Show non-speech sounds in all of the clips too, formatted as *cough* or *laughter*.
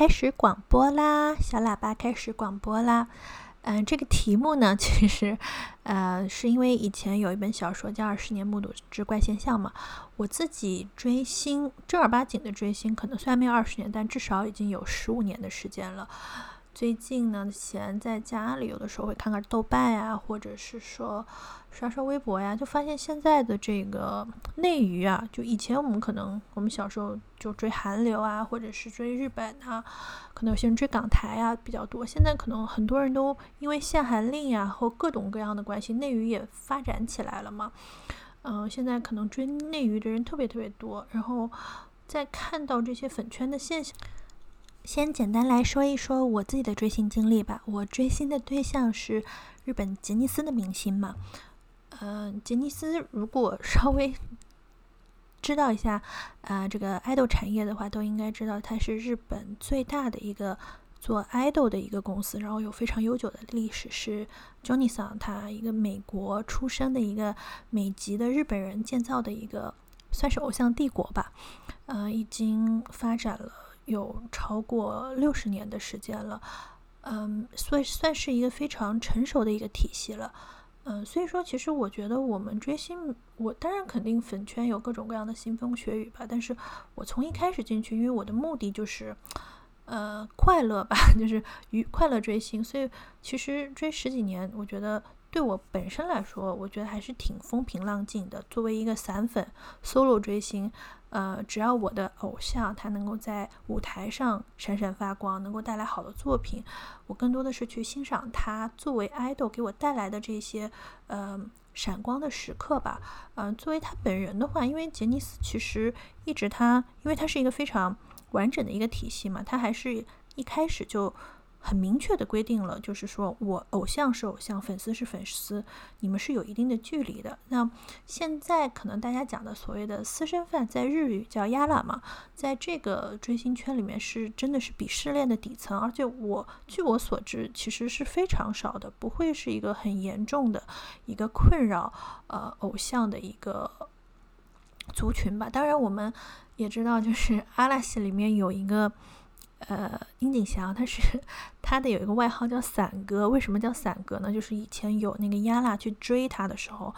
开始广播啦！小喇叭开始广播啦！嗯、这个题目呢，*laughs* 其实，呃，是因为以前有一本小说叫《二十年目睹之怪现象》嘛。我自己追星，正儿八经的追星，可能虽然没有二十年，但至少已经有十五年的时间了。最近呢，闲在家里，有的时候会看看豆瓣呀，或者是说刷刷微博呀，就发现现在的这个内娱啊，就以前我们可能我们小时候就追韩流啊，或者是追日本啊，可能有些人追港台啊比较多。现在可能很多人都因为限韩令呀或各种各样的关系，内娱也发展起来了嘛。嗯、现在可能追内娱的人特别特别多，然后在看到这些粉圈的现象。先简单来说一说我自己的追星经历吧。我追星的对象是日本杰尼斯的明星嘛。嗯、杰尼斯如果稍微 *laughs* 知道一下，呃，这个爱豆产业的话，都应该知道它是日本最大的一个做爱豆的一个公司，然后有非常悠久的历史，是 Johnny'son，他一个美国出生的一个美籍的日本人建造的一个，算是偶像帝国吧。呃，已经发展了有超过六十年的时间了，嗯，所以算是一个非常成熟的一个体系了。嗯，所以说，其实我觉得我们追星，我当然肯定粉圈有各种各样的腥风血雨吧，但是我从一开始进去，因为我的目的就是，呃，快乐吧，*laughs* 就是愉快乐追星，所以其实追十几年，我觉得对我本身来说，我觉得还是挺风平浪静的。作为一个散粉，solo 追星，呃，只要我的偶像他能够在舞台上闪闪发光，能够带来好的作品，我更多的是去欣赏他作为 idol 给我带来的这些，呃，闪光的时刻吧。嗯、作为他本人的话，因为杰尼斯其实一直他，因为他是一个非常完整的一个体系嘛，他还是一开始就很明确的规定了，就是说我偶像是偶像，粉丝是粉丝，你们是有一定的距离的。那现在可能大家讲的所谓的私生饭，在日语叫亚拉嘛，在这个追星圈里面是真的是鄙视链的底层，而且我据我所知，其实是非常少的，不会是一个很严重的一个困扰呃偶像的一个族群吧。当然，我们也知道，就是阿拉西里面有一个。呃，樱井翔他是他的有一个外号叫伞哥，为什么叫伞哥呢？就是以前有那个亚拉去追他的时候，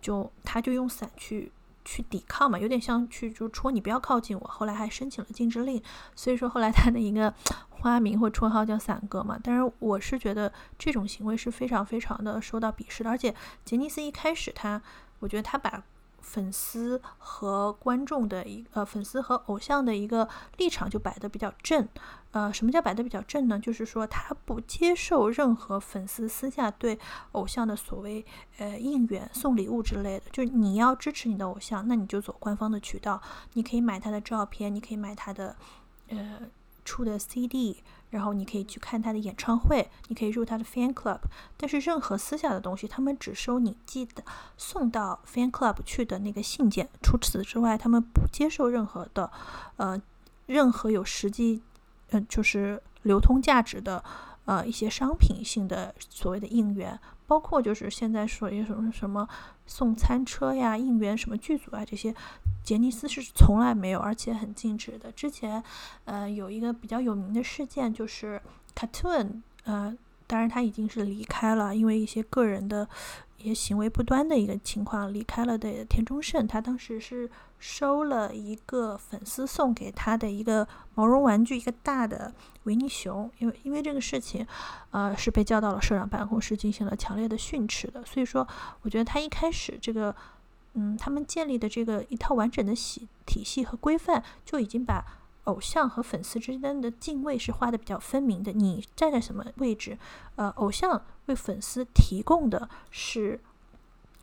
就他就用伞去去抵抗嘛，有点像去就戳你不要靠近我。后来还申请了禁止令，所以说后来他的一个花名或绰号叫伞哥嘛。但是我是觉得这种行为是非常非常的受到鄙视的，而且杰尼斯一开始他，我觉得他把粉丝和观众的一呃粉丝和偶像的一个立场就摆得比较正，呃，什么叫摆得比较正呢？就是说他不接受任何粉丝私下对偶像的所谓呃应援、送礼物之类的。就是你要支持你的偶像，那你就走官方的渠道，你可以买他的照片，你可以买他的呃出的 CD，然后你可以去看他的演唱会，你可以入他的 fan club。但是任何私下的东西，他们只收你寄的送到 fan club 去的那个信件，除此之外，他们不接受任何的呃任何有实际呃就是流通价值的呃一些商品性的所谓的应援，包括就是现在说一什么什么送餐车呀、应援什么剧组啊这些，杰尼斯是从来没有，而且很禁止的。之前呃有一个比较有名的事件就是 Cartoon，呃，当然他已经是离开了，因为一些个人的。也行为不端的一个情况，离开了的田中胜，他当时是收了一个粉丝送给他的一个毛绒玩具，一个大的维尼熊，因为因为这个事情，呃，是被叫到了社长办公室进行了强烈的训斥的。所以说，我觉得他一开始这个，嗯，他们建立的这个一套完整的系体系和规范，就已经把。偶像和粉丝之间的敬畏是画的比较分明的。你站在什么位置？呃，偶像为粉丝提供的是。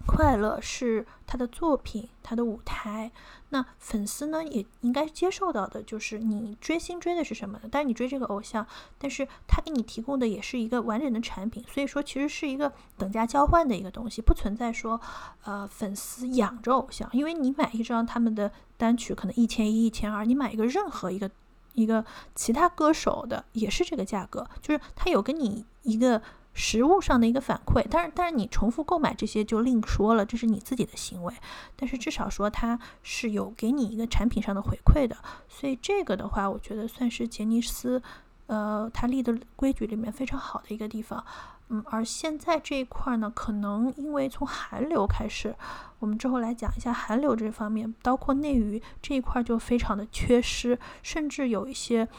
快乐是他的作品，他的舞台。那粉丝呢，也应该接受到的，就是你追星追的是什么呢？但是你追这个偶像，但是他给你提供的也是一个完整的产品。所以说，其实是一个等价交换的一个东西，不存在说，呃，粉丝养着偶像。因为你买一张他们的单曲，可能一千一、一千二，你买一个任何一个一个其他歌手的，也是这个价格，就是他有跟你一个。实物上的一个反馈，但是但是你重复购买这些就另说了，这是你自己的行为。但是至少说它是有给你一个产品上的回馈的，所以这个的话，我觉得算是杰尼斯，呃，他立的规矩里面非常好的一个地方。嗯，而现在这一块呢，可能因为从韩流开始，我们之后来讲一下韩流这方面，包括内娱这一块就非常的缺失，甚至有一些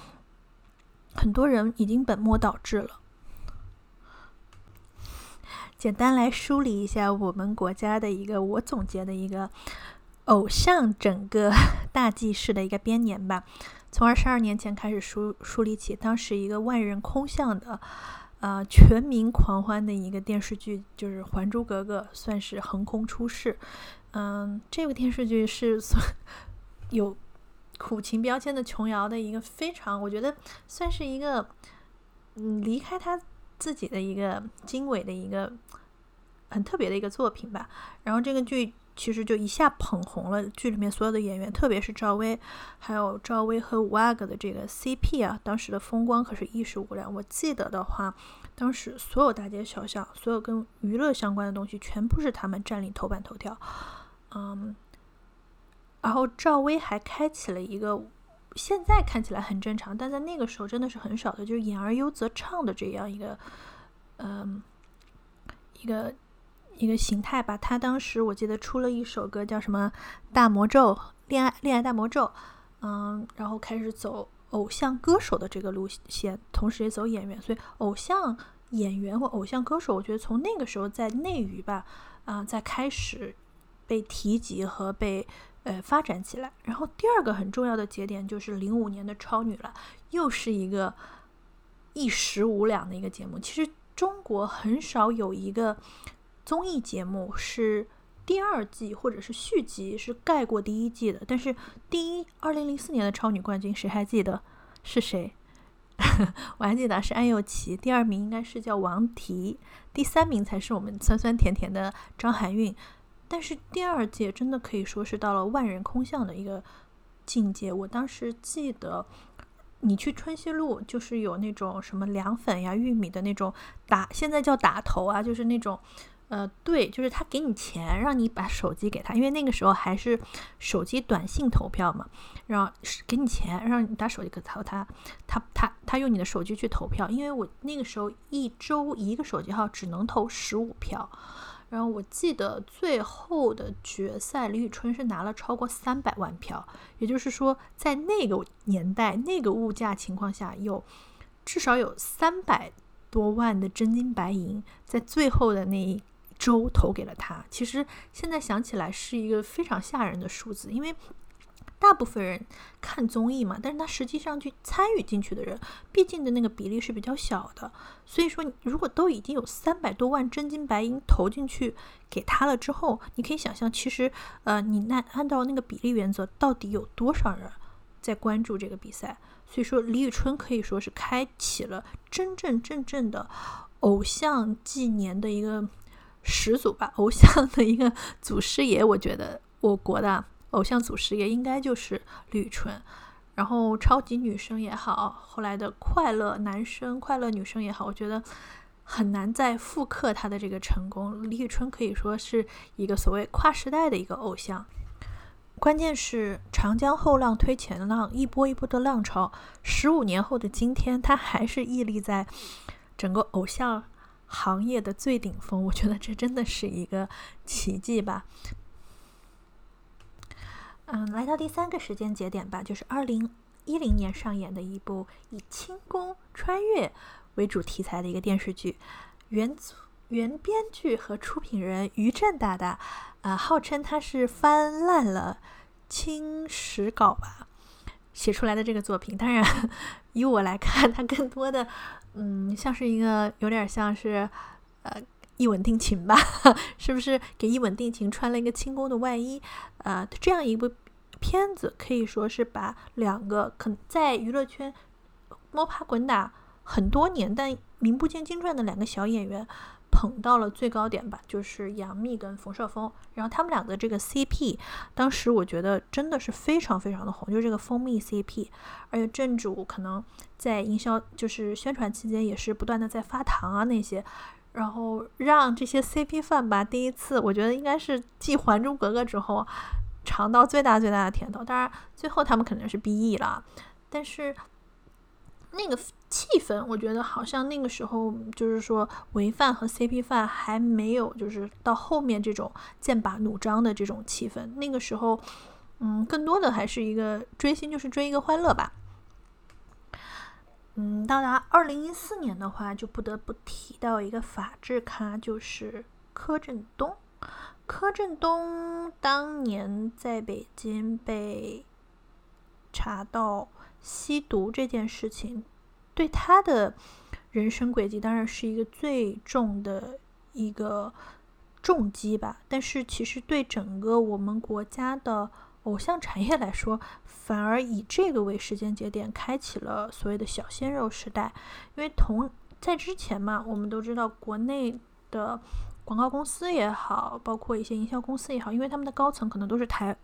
很多人已经本末倒置了。简单来梳理一下我们国家的一个我总结的一个偶像整个 *laughs* 大记事的一个编年吧。从二十二年前开始梳梳理起，当时一个万人空巷的，呃，全民狂欢的一个电视剧，就是《还珠格格》，算是横空出世。嗯，这个电视剧是算有苦情标签的琼瑶的一个非常，我觉得算是一个，嗯，离开他。自己的一个经纬的一个很特别的一个作品吧，然后这个剧其实就一下捧红了剧里面所有的演员，特别是赵薇，还有赵薇和五阿哥的这个 CP 啊，当时的风光可是一时无两。我记得的话，当时所有大街小巷，所有跟娱乐相关的东西，全部是他们占领头版头条。嗯，然后赵薇还开启了一个。现在看起来很正常，但在那个时候真的是很少的，就是演而优则唱的这样一个，嗯，一个一个形态吧。他当时我记得出了一首歌叫什么《大魔咒》，恋爱恋爱大魔咒，嗯，然后开始走偶像歌手的这个路线，同时也走演员。所以偶像演员或偶像歌手，我觉得从那个时候在内娱吧，啊，在开始被提及和被。呃，发展起来。然后第二个很重要的节点就是零五年的超女了，又是一个一时无两的一个节目。其实中国很少有一个综艺节目是第二季或者是续集是盖过第一季的。但是第一二零零四年的超女冠军，谁还记得是谁？*laughs* 我还记得是安又琪，第二名应该是叫王祹，第三名才是我们酸酸甜甜的张含韵。但是第二届真的可以说是到了万人空巷的一个境界。我当时记得，你去春熙路，就是有那种什么凉粉呀、玉米的那种打，现在叫打头啊，就是那种，呃，对，就是他给你钱，让你把手机给他，因为那个时候还是手机短信投票嘛，然后给你钱，让你打手机给他，他他他他用你的手机去投票，因为我那个时候一周一个手机号只能投十五票。然后我记得最后的决赛，李宇春是拿了超过三百万票，也就是说，在那个年代、那个物价情况下，有至少有三百多万的真金白银在最后的那一周投给了他。其实现在想起来是一个非常吓人的数字，因为。大部分人看综艺嘛，但是他实际上去参与进去的人，毕竟的那个比例是比较小的。所以说，如果都已经有三百多万真金白银投进去给他了之后，你可以想象，其实呃，你那按照那个比例原则，到底有多少人在关注这个比赛？所以说，李宇春可以说是开启了真正真正的偶像纪年的一个始祖吧，偶像的一个祖师爷。我觉得我国的。偶像组师爷应该就是李宇春，然后超级女生也好，后来的快乐男生、快乐女生也好，我觉得很难再复刻他的这个成功。李宇春可以说是一个所谓跨时代的一个偶像。关键是长江后浪推前浪，一波一波的浪潮。十五年后的今天，他还是屹立在整个偶像行业的最顶峰。我觉得这真的是一个奇迹吧。嗯，来到第三个时间节点吧，就是二零一零年上演的一部以轻功穿越为主题材的一个电视剧，原原编剧和出品人于震大大。啊，号称他是翻烂了青史稿吧写出来的这个作品。当然，以我来看，它更多的，嗯，像是一个有点像是，呃，一吻定情吧？*laughs* 是不是给一吻定情穿了一个轻功的外衣？呃，这样一部片子可以说是把两个可能在娱乐圈摸爬滚打很多年但名不见经传的两个小演员。捧到了最高点吧，就是杨幂跟冯绍峰，然后他们两个这个 CP，当时我觉得真的是非常非常的红，就是这个蜂蜜 CP，而且正主可能在营销就是宣传期间也是不断的在发糖啊那些，然后让这些 CP 饭吧第一次，我觉得应该是继《还珠格格》之后尝到最大最大的甜头，当然最后他们肯定是 BE 了，但是。那个气氛，我觉得好像那个时候就是说，违饭和 CP 饭还没有，就是到后面这种剑拔弩张的这种气氛。那个时候，嗯，更多的还是一个追星，就是追一个欢乐吧。嗯，到达二零一四年的话，就不得不提到一个法制咖，就是柯震东。柯震东当年在北京被查到。吸毒这件事情，对他的人生轨迹当然是一个最重的一个重击吧。但是，其实对整个我们国家的偶像产业来说，反而以这个为时间节点，开启了所谓的小鲜肉时代。因为同在之前嘛，我们都知道国内的广告公司也好，包括一些营销公司也好，因为他们的高层可能都是台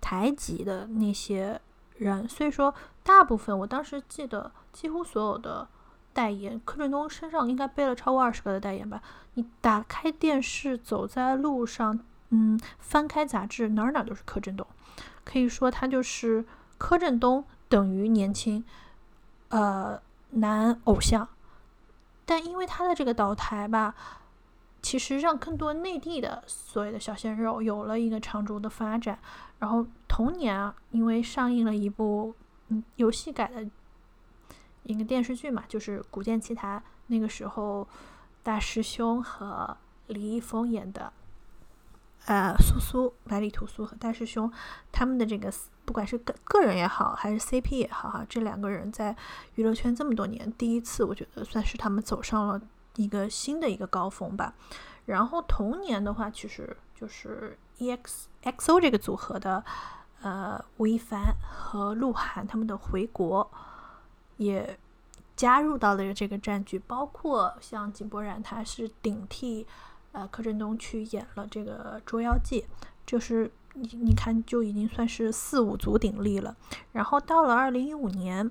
台籍的那些。人，所以说大部分我当时记得，几乎所有的代言，柯震东身上应该背了超过二十个的代言吧。你打开电视，走在路上，嗯，翻开杂志，哪儿哪儿都是柯震东。可以说他就是柯震东等于年轻，呃，男偶像。但因为他的这个倒台吧。其实让更多内地的所谓的小鲜肉有了一个长足的发展。然后同年啊，因为上映了一部嗯游戏改的一个电视剧嘛，就是《古剑奇谭》。那个时候，大师兄和李易峰演的，呃，苏苏、百里屠苏和大师兄他们的这个，不管是个个人也好，还是 CP 也好，哈，这两个人在娱乐圈这么多年，第一次我觉得算是他们走上了。一个新的一个高峰吧，然后同年的话，其实就是 EXXO 这个组合的，呃，吴亦凡和鹿晗他们的回国，也加入到了这个战局，包括像井柏然，他是顶替呃柯震东去演了这个《捉妖记》，就是你你看就已经算是四五足鼎立了，然后到了二零一五年。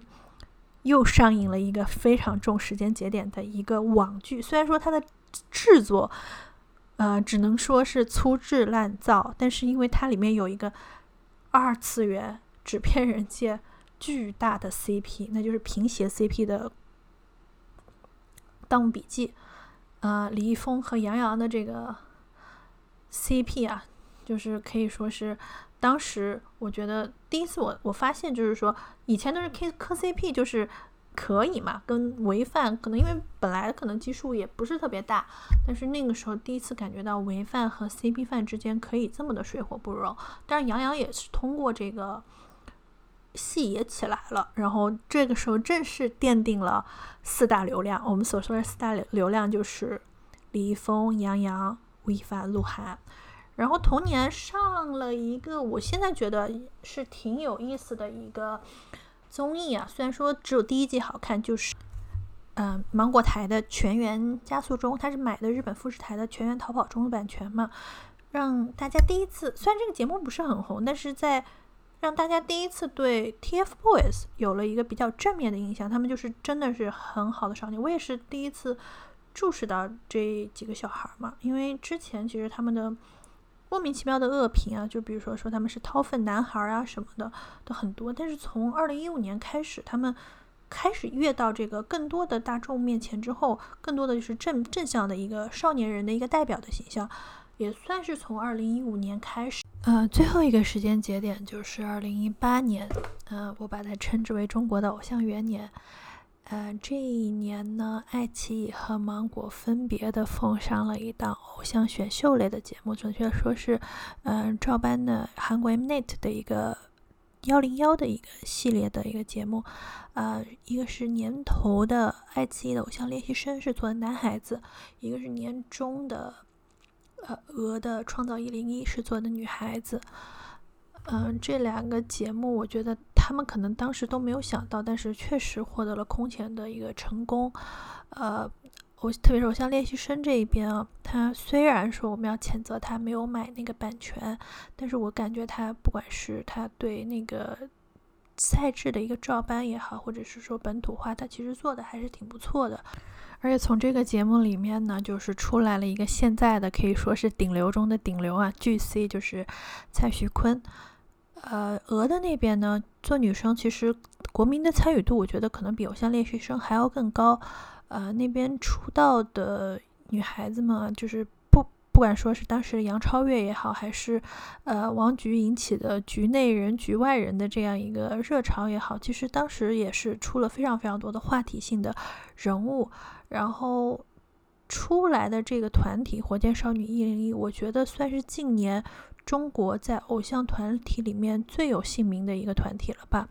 又上映了一个非常重时间节点的一个网剧，虽然说它的制作，呃，只能说是粗制滥造，但是因为它里面有一个二次元纸片人界巨大的 CP，那就是平鞋 CP 的《盗墓笔记》，呃，李易峰和杨洋的这个 CP 啊，就是可以说是。当时我觉得第一次我我发现就是说以前都是 K 磕 CP 就是可以嘛，跟违犯可能因为本来可能基数也不是特别大，但是那个时候第一次感觉到违犯和 CP 饭之间可以这么的水火不容。但是杨洋也是通过这个戏也起来了，然后这个时候正式奠定了四大流量。我们所说的四大流流量就是李易峰、杨洋、吴亦凡、鹿晗。然后同年上了一个，我现在觉得是挺有意思的一个综艺啊，虽然说只有第一季好看，就是嗯芒果台的《全员加速中》，它是买的日本富士台的《全员逃跑中》的版权嘛，让大家第一次，虽然这个节目不是很红，但是在让大家第一次对 TFBOYS 有了一个比较正面的印象。他们就是真的是很好的少年，我也是第一次注视到这几个小孩儿嘛。因为之前其实他们的莫名其妙的恶评啊，就比如说说他们是掏粪男孩啊什么的都很多。但是从二零一五年开始，他们开始越到这个更多的大众面前之后，更多的就是正正向的一个少年人的一个代表的形象，也算是从二零一五年开始。呃，最后一个时间节点就是二零一八年，呃，我把它称之为中国的偶像元年。呃，这一年呢，爱奇艺和芒果分别的奉上了一档偶像选秀类的节目，准确说是，嗯，照搬的韩国 Mnet 的一个。幺零幺的一个系列的一个节目，呃，一个是年头的爱奇艺的偶像练习生是做的男孩子，一个是年终的，呃，鹅的创造一零一是做的女孩子，嗯，这两个节目我觉得他们可能当时都没有想到，但是确实获得了空前的一个成功，呃。我特别是我像练习生这一边啊，他虽然说我们要谴责他没有买那个版权，但是我感觉他不管是他对那个赛制的一个照搬也好，或者是说本土化，他其实做的还是挺不错的。而且从这个节目里面呢，就是出来了一个现在的可以说是顶流中的顶流啊，巨 C 就是蔡徐坤。呃，鹅的那边呢，做女生其实国民的参与度，我觉得可能比偶像练习生还要更高。呃，那边出道的女孩子们，就是不不管说是当时杨超越也好，还是呃王菊引起的局内人、局外人的这样一个热潮也好，其实当时也是出了非常非常多的话题性的人物。然后出来的这个团体火箭少女一零一，我觉得算是近年中国在偶像团体里面最有姓名的一个团体了吧。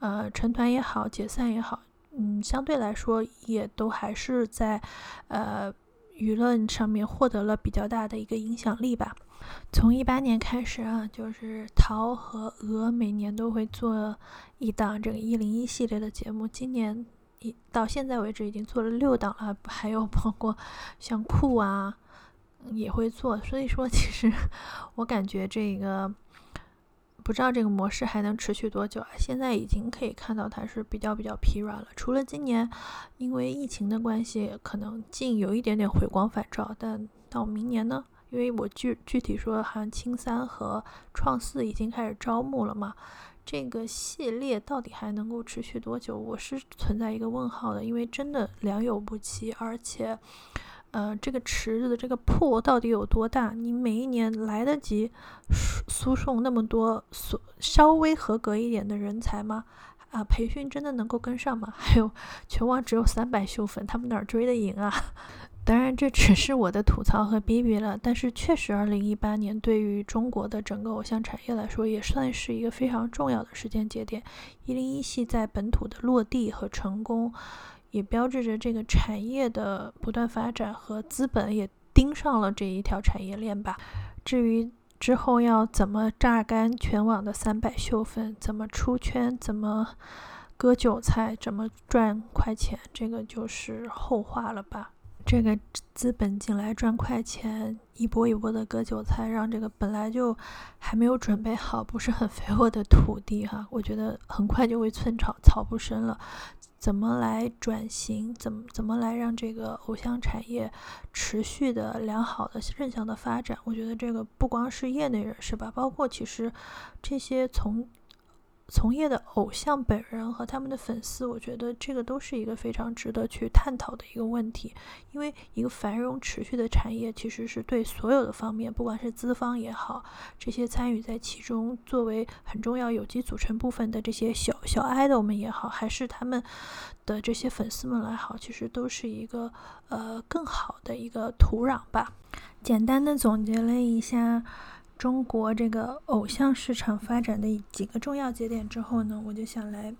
呃，成团也好，解散也好。嗯，相对来说也都还是在，呃，舆论上面获得了比较大的一个影响力吧。从一八年开始啊，就是桃和鹅每年都会做一档这个一零一系列的节目，今年到现在为止已经做了六档了，还有包括像酷啊也会做，所以说其实我感觉这个。不知道这个模式还能持续多久啊？现在已经可以看到它是比较比较疲软了。除了今年因为疫情的关系，可能近有一点点回光返照，但到明年呢？因为我具具体说，好像青三和创四已经开始招募了嘛。这个系列到底还能够持续多久？我是存在一个问号的，因为真的良莠不齐，而且。呃，这个池子的这个破到底有多大？你每一年来得及输输送那么多所稍微合格一点的人才吗？啊，培训真的能够跟上吗？*laughs* 还有全网只有三百秀粉，他们哪追得赢啊？当然，这只是我的吐槽和逼逼了。但是确实，二零一八年对于中国的整个偶像产业来说，也算是一个非常重要的时间节点。一零一系在本土的落地和成功。也标志着这个产业的不断发展和资本也盯上了这一条产业链吧。至于之后要怎么榨干全网的三百秀粉，怎么出圈，怎么割韭菜，怎么赚快钱，这个就是后话了吧。这个资本进来赚快钱，一波一波的割韭菜，让这个本来就还没有准备好、不是很肥沃的土地哈，我觉得很快就会寸草草不生了。怎么来转型？怎么怎么来让这个偶像产业持续的良好的正向的发展？我觉得这个不光是业内人士吧，包括其实这些从。从业的偶像本人和他们的粉丝，我觉得这个都是一个非常值得去探讨的一个问题。因为一个繁荣持续的产业，其实是对所有的方面，不管是资方也好，这些参与在其中作为很重要有机组成部分的这些小小 idol 们也好，还是他们的这些粉丝们来好，其实都是一个呃更好的一个土壤吧。简单的总结了一下。中国这个偶像市场发展的几个重要节点之后呢，我就想来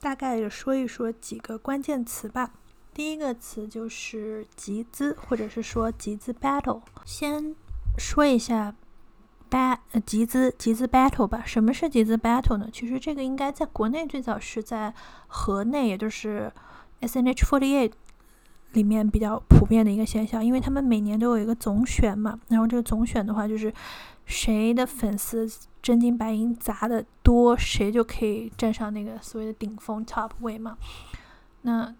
大概说一说几个关键词吧。第一个词就是集资，或者是说集资 battle。先说一下集资集资 battle 吧。什么是集资 battle 呢？其实这个应该在国内最早是在河内，也就是 S N H Forty Eight。里面比较普遍的一个现象，因为他们每年都有一个总选嘛，然后这个总选的话就是谁的粉丝真金白银砸的多，谁就可以站上那个所谓的顶峰 top 位嘛。那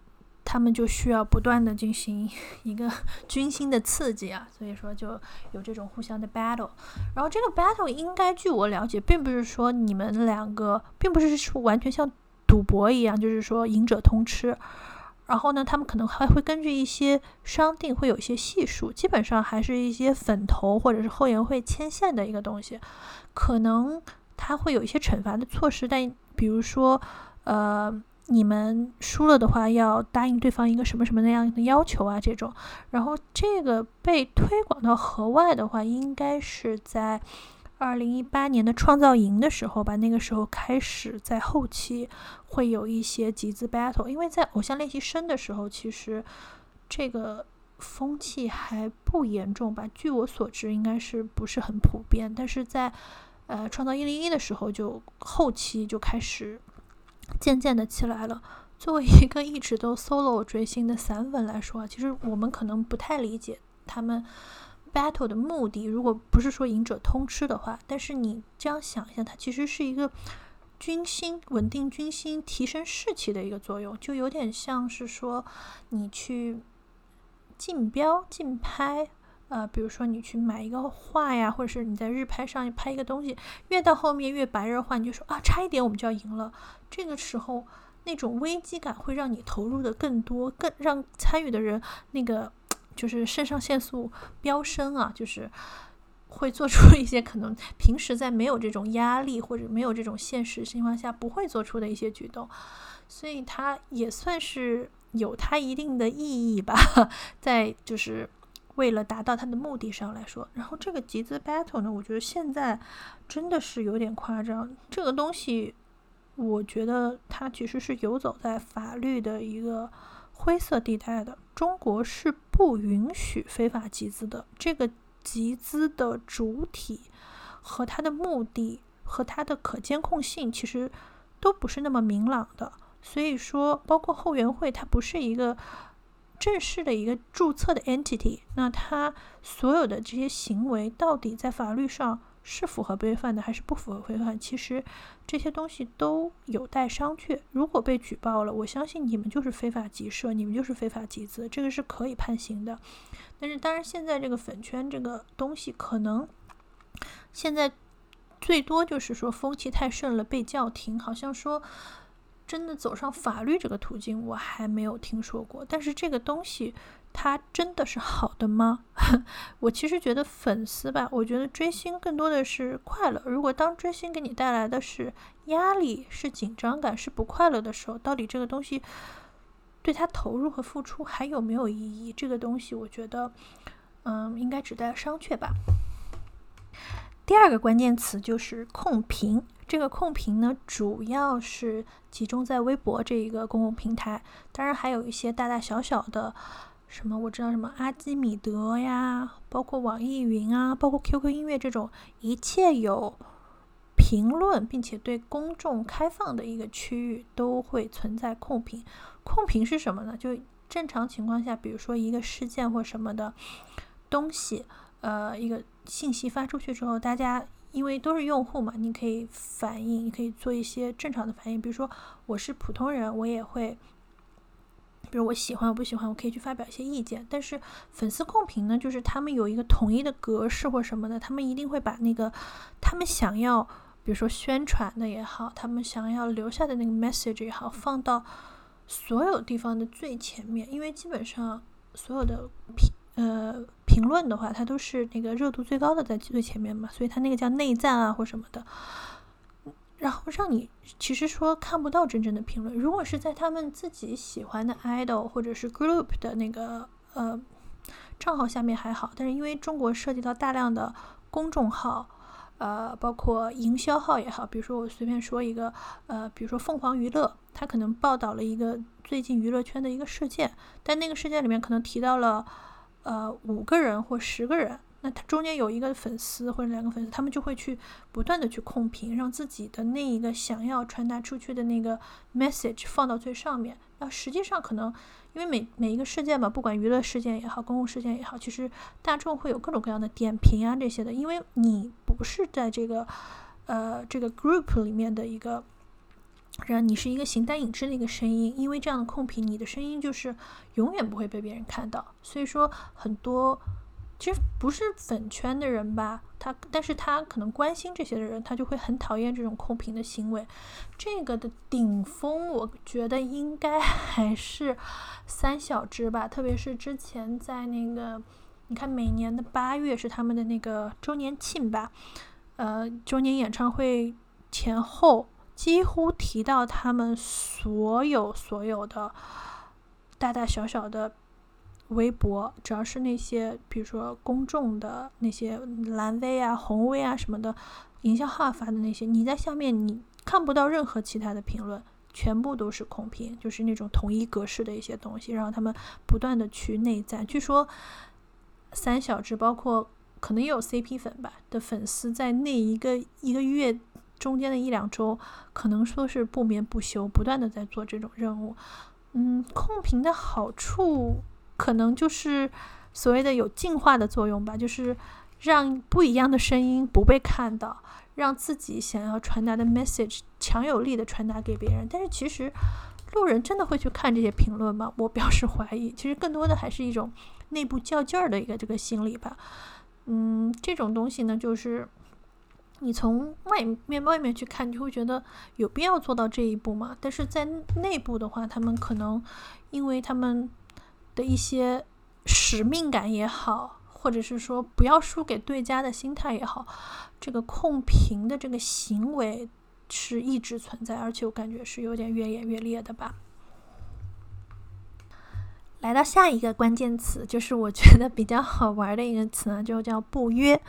他们就需要不断的进行一个 *laughs* 军心的刺激啊，所以说就有这种互相的 battle。然后这个 battle 应该据我了解，并不是说你们两个，并不是说完全像赌博一样，就是说赢者通吃。然后呢，他们可能还会根据一些商定，会有一些系数，基本上还是一些粉头或者是后援会牵线的一个东西。可能他会有一些惩罚的措施，但比如说，呃。你们输了的话，要答应对方一个什么什么那样的要求啊？这种，然后这个被推广到河外的话，应该是在二零一八年的创造营的时候吧。那个时候开始，在后期会有一些集资 battle，因为在偶像练习生的时候，其实这个风气还不严重吧？据我所知，应该是不是很普遍。但是在呃创造一零一的时候，就后期就开始。渐渐的起来了。作为一个一直都 solo 追星的散粉来说啊，其实我们可能不太理解他们 battle 的目的。如果不是说赢者通吃的话，但是你这样想一下，它其实是一个军心、稳定军心、提升士气的一个作用，就有点像是说你去竞标、竞拍。呃，比如说你去买一个画呀，或者是你在日拍上拍一个东西，越到后面越白热化，你就说啊，差一点我们就要赢了。这个时候那种危机感会让你投入的更多，更让参与的人那个就是肾上腺素飙升啊，就是会做出一些可能平时在没有这种压力或者没有这种现实情况下不会做出的一些举动，所以它也算是有它一定的意义吧，*laughs* 在就是。为了达到它的目的上来说，然后这个集资 battle 呢，我觉得现在真的是有点夸张。这个东西，我觉得它其实是游走在法律的一个灰色地带的。中国是不允许非法集资的。这个集资的主体和它的目的和它的可监控性，其实都不是那么明朗的。所以说，包括后援会，它不是一个。正式的一个注册的 entity，那他所有的这些行为到底在法律上是符合规范的，还是不符合规范？其实这些东西都有待商榷。如果被举报了，我相信你们就是非法集社，你们就是非法集资，这个是可以判刑的。但是，当然现在这个粉圈这个东西，可能现在最多就是说风气太盛了，被叫停，好像说。真的走上法律这个途径，我还没有听说过。但是这个东西，它真的是好的吗？*laughs* 我其实觉得粉丝吧，我觉得追星更多的是快乐。如果当追星给你带来的是压力、是紧张感、是不快乐的时候，到底这个东西对他投入和付出还有没有意义？这个东西，我觉得，嗯，应该只待商榷吧。第二个关键词就是控评。这个控评呢，主要是集中在微博这一个公共平台，当然还有一些大大小小的，什么我知道什么阿基米德呀，包括网易云啊，包括 QQ 音乐这种一切有评论并且对公众开放的一个区域，都会存在控评。控评是什么呢？就正常情况下，比如说一个事件或什么的东西，呃，一个信息发出去之后，大家。因为都是用户嘛，你可以反应，你可以做一些正常的反应。比如说，我是普通人，我也会，比如我喜欢，我不喜欢，我可以去发表一些意见。但是粉丝控评呢，就是他们有一个统一的格式或什么的，他们一定会把那个他们想要，比如说宣传的也好，他们想要留下的那个 message 也好，放到所有地方的最前面。因为基本上所有的评。呃，评论的话，它都是那个热度最高的在最前面嘛，所以它那个叫内赞啊或什么的，然后让你其实说看不到真正的评论。如果是在他们自己喜欢的 idol 或者是 group 的那个呃账号下面还好，但是因为中国涉及到大量的公众号，呃，包括营销号也好，比如说我随便说一个，呃，比如说凤凰娱乐，它可能报道了一个最近娱乐圈的一个事件，但那个事件里面可能提到了。呃，五个人或十个人，那他中间有一个粉丝或者两个粉丝，他们就会去不断的去控评，让自己的那一个想要传达出去的那个 message 放到最上面。那实际上可能，因为每每一个事件嘛，不管娱乐事件也好，公共事件也好，其实大众会有各种各样的点评啊这些的，因为你不是在这个呃这个 group 里面的一个人，你是一个形单影只的一个声音，因为这样的控评，你的声音就是永远不会被别人看到。所以说很多。其实不是粉圈的人吧，他但是他可能关心这些的人，他就会很讨厌这种控评的行为。这个的顶峰，我觉得应该 *laughs* 还是三小只吧，特别是之前在那个，你看每年的八月是他们的那个周年庆吧，呃，周年演唱会前后，几乎提到他们所有所有的大大小小的。微博只要是那些，比如说公众的那些蓝 V 啊、红 V 啊什么的，营销号发的那些，你在下面你看不到任何其他的评论，全部都是空评，就是那种统一格式的一些东西，然后他们不断的去内赞。据说三小只，包括可能也有 CP 粉吧的粉丝，在那一个一个月中间的一两周，可能说是不眠不休，不断的在做这种任务。嗯，控评的好处。可能就是所谓的有进化的作用吧，就是让不一样的声音不被看到，让自己想要传达的 message 强有力的传达给别人。但是其实路人真的会去看这些评论吗？我表示怀疑。其实更多的还是一种内部较劲儿的一个这个心理吧。嗯，这种东西呢，就是你从外面外面去看，你就会觉得有必要做到这一步吗？但是在内部的话，他们可能因为他们。的一些使命感也好，或者是说不要输给对家的心态也好，这个控评的这个行为是一直存在，而且我感觉是有点越演越烈的吧。来到下一个关键词，就是我觉得比较好玩的一个词呢，就叫不约。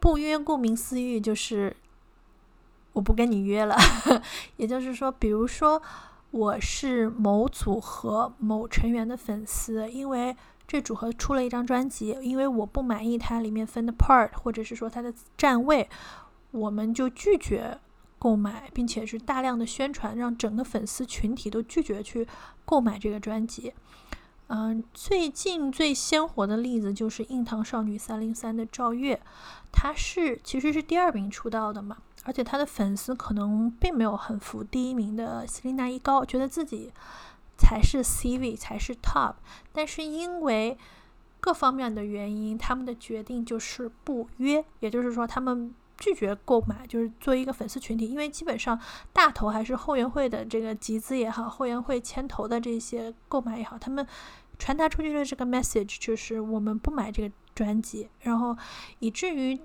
不约，顾名思义就是我不跟你约了，*laughs* 也就是说，比如说。我是某组合某成员的粉丝，因为这组合出了一张专辑，因为我不满意它里面分的 part，或者是说它的站位，我们就拒绝购买，并且是大量的宣传，让整个粉丝群体都拒绝去购买这个专辑。嗯，最近最鲜活的例子就是硬糖少女三零三的赵月，她是其实是第二名出道的嘛。而且他的粉丝可能并没有很服第一名的 Selina 一高，觉得自己才是 C 位，才是 top。但是因为各方面的原因，他们的决定就是不约，也就是说他们拒绝购买，就是作为一个粉丝群体。因为基本上大头还是后援会的这个集资也好，后援会牵头的这些购买也好，他们传达出去的这个 message 就是我们不买这个专辑，然后以至于。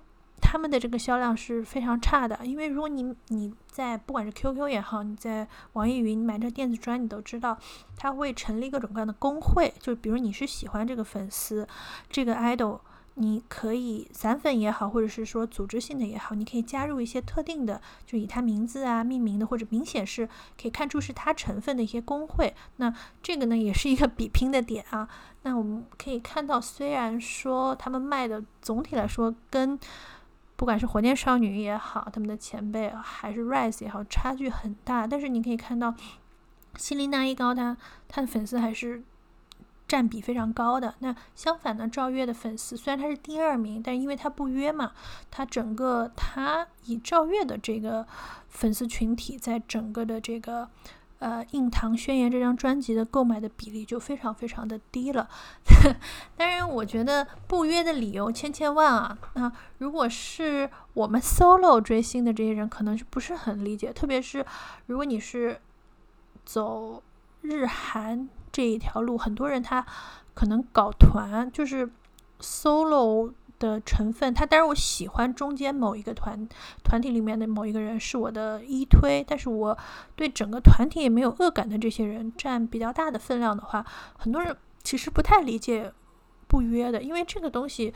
他们的这个销量是非常差的，因为如果你你在不管是 QQ 也好，你在网易云买这电子专，你都知道，他会成立各种各样的工会，就比如你是喜欢这个粉丝，这个 idol，你可以散粉也好，或者是说组织性的也好，你可以加入一些特定的，就以他名字啊命名的，或者明显是可以看出是他成分的一些工会。那这个呢，也是一个比拼的点啊。那我们可以看到，虽然说他们卖的总体来说跟不管是火箭少女也好，他们的前辈还是 Rise 也好，差距很大。但是你可以看到，心灵那一高，他他的粉丝还是占比非常高的。那相反呢，赵月的粉丝虽然他是第二名，但是因为他不约嘛，他整个他以赵月的这个粉丝群体，在整个的这个。呃，《印堂宣言》这张专辑的购买的比例就非常非常的低了。当然，我觉得不约的理由千千万啊。那如果是我们 solo 追星的这些人，可能是不是很理解？特别是如果你是走日韩这一条路，很多人他可能搞团，就是 solo。的成分，他当然我喜欢中间某一个团团体里面的某一个人是我的一推，但是我对整个团体也没有恶感的这些人占比较大的分量的话，很多人其实不太理解不约的，因为这个东西，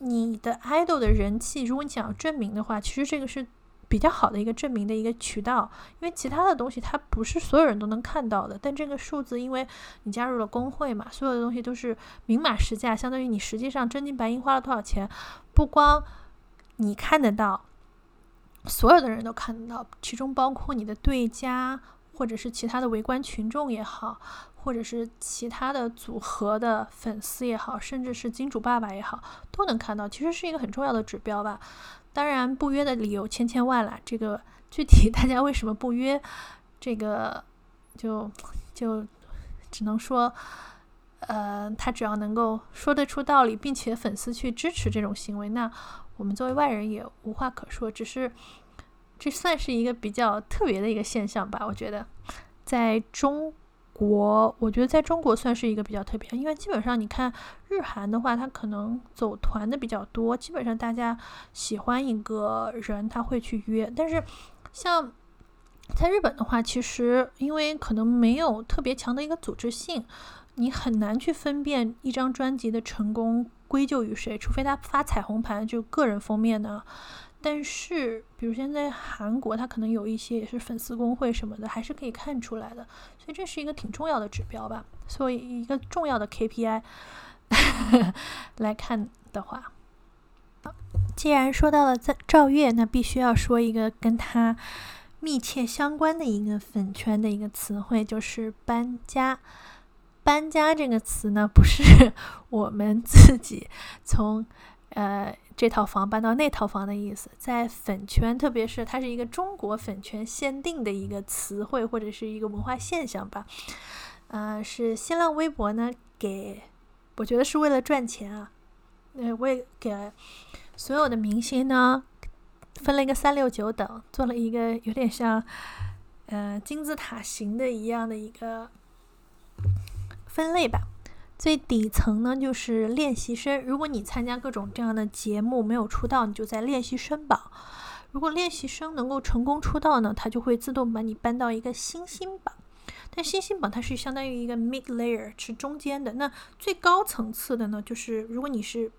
你的 idol 的人气，如果你想要证明的话，其实这个是。比较好的一个证明的一个渠道，因为其他的东西它不是所有人都能看到的。但这个数字，因为你加入了工会嘛，所有的东西都是明码实价，相当于你实际上真金白银花了多少钱，不光你看得到，所有的人都看得到，其中包括你的对家，或者是其他的围观群众也好，或者是其他的组合的粉丝也好，甚至是金主爸爸也好，都能看到。其实是一个很重要的指标吧。当然不约的理由千千万了，这个具体大家为什么不约，这个就就只能说，呃，他只要能够说得出道理，并且粉丝去支持这种行为，那我们作为外人也无话可说。只是这算是一个比较特别的一个现象吧，我觉得在中。国，我觉得在中国算是一个比较特别，因为基本上你看日韩的话，他可能走团的比较多，基本上大家喜欢一个人，他会去约。但是像在日本的话，其实因为可能没有特别强的一个组织性，你很难去分辨一张专辑的成功归咎于谁，除非他发彩虹盘就个人封面呢。但是，比如现在韩国，它可能有一些也是粉丝工会什么的，还是可以看出来的。所以这是一个挺重要的指标吧。所以一个重要的 KPI *laughs* 来看的话，既然说到了赵赵月，那必须要说一个跟他密切相关的一个粉圈的一个词汇，就是搬家。搬家这个词呢，不是 *laughs* 我们自己从呃。这套房搬到那套房的意思，在粉圈，特别是它是一个中国粉圈限定的一个词汇或者是一个文化现象吧。呃，是新浪微博呢给，我觉得是为了赚钱啊，呃，为给所有的明星呢分了一个三六九等，做了一个有点像呃金字塔形的一样的一个分类吧。最底层呢，就是练习生。如果你参加各种这样的节目没有出道，你就在练习生榜。如果练习生能够成功出道呢，它就会自动把你搬到一个新星榜。但新星榜它是相当于一个 mid layer，是中间的。那最高层次的呢，就是如果你是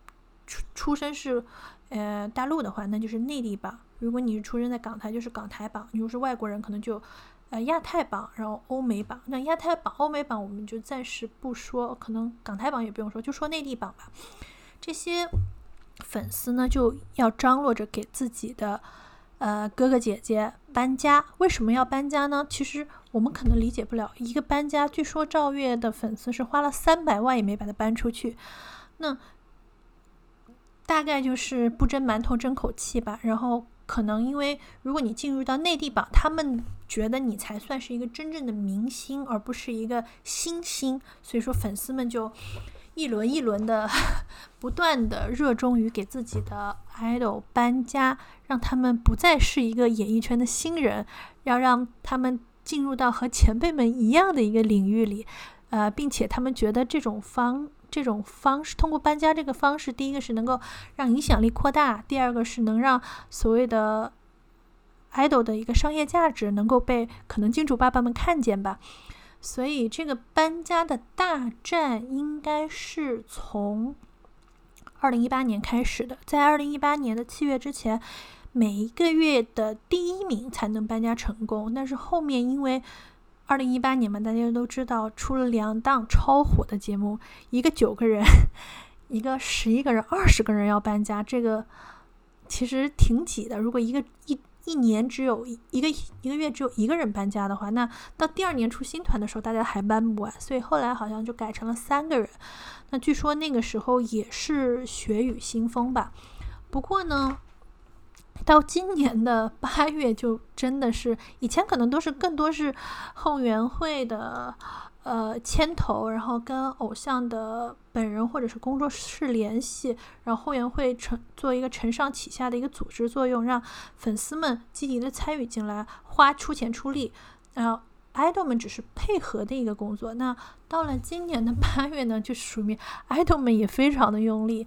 出出身是呃大陆的话，那就是内地榜；如果你是出生在港台，就是港台榜；如果是外国人，可能就。呃，亚太榜，然后欧美榜。那亚太榜、欧美榜我们就暂时不说，可能港台榜也不用说，就说内地榜吧。这些粉丝呢，就要张罗着给自己的呃哥哥姐姐搬家。为什么要搬家呢？其实我们可能理解不了。一个搬家，据说赵月的粉丝是花了三百万也没把它搬出去。那大概就是不争馒头争口气吧。然后。可能因为如果你进入到内地榜，他们觉得你才算是一个真正的明星，而不是一个新星，所以说粉丝们就一轮一轮的 *laughs* 不断的热衷于给自己的 idol 搬家，让他们不再是一个演艺圈的新人，要让他们进入到和前辈们一样的一个领域里，呃，并且他们觉得这种方。这种方式，通过搬家这个方式，第一个是能够让影响力扩大，第二个是能让所谓的 idol 的一个商业价值能够被可能金主爸爸们看见吧。所以这个搬家的大战应该是从二零一八年开始的，在二零一八年的七月之前，每一个月的第一名才能搬家成功，但是后面因为。二零一八年嘛，大家都知道出了两档超火的节目，一个九个人，*laughs* 一个十一个人，二十个人要搬家，这个其实挺挤的。如果一个一一年只有一个一个月只有一个人搬家的话，那到第二年出新团的时候，大家还搬不完。所以后来好像就改成了三个人。那据说那个时候也是血雨腥风吧。不过呢。到今年的八月，就真的是以前可能都是更多是后援会的呃牵头，然后跟偶像的本人或者是工作室联系，然后后援会成做一个承上启下的一个组织作用，让粉丝们积极的参与进来，花出钱出力，然后。Idol 们只是配合的一个工作。那到了今年的八月呢，就属于 idol 们也非常的用力。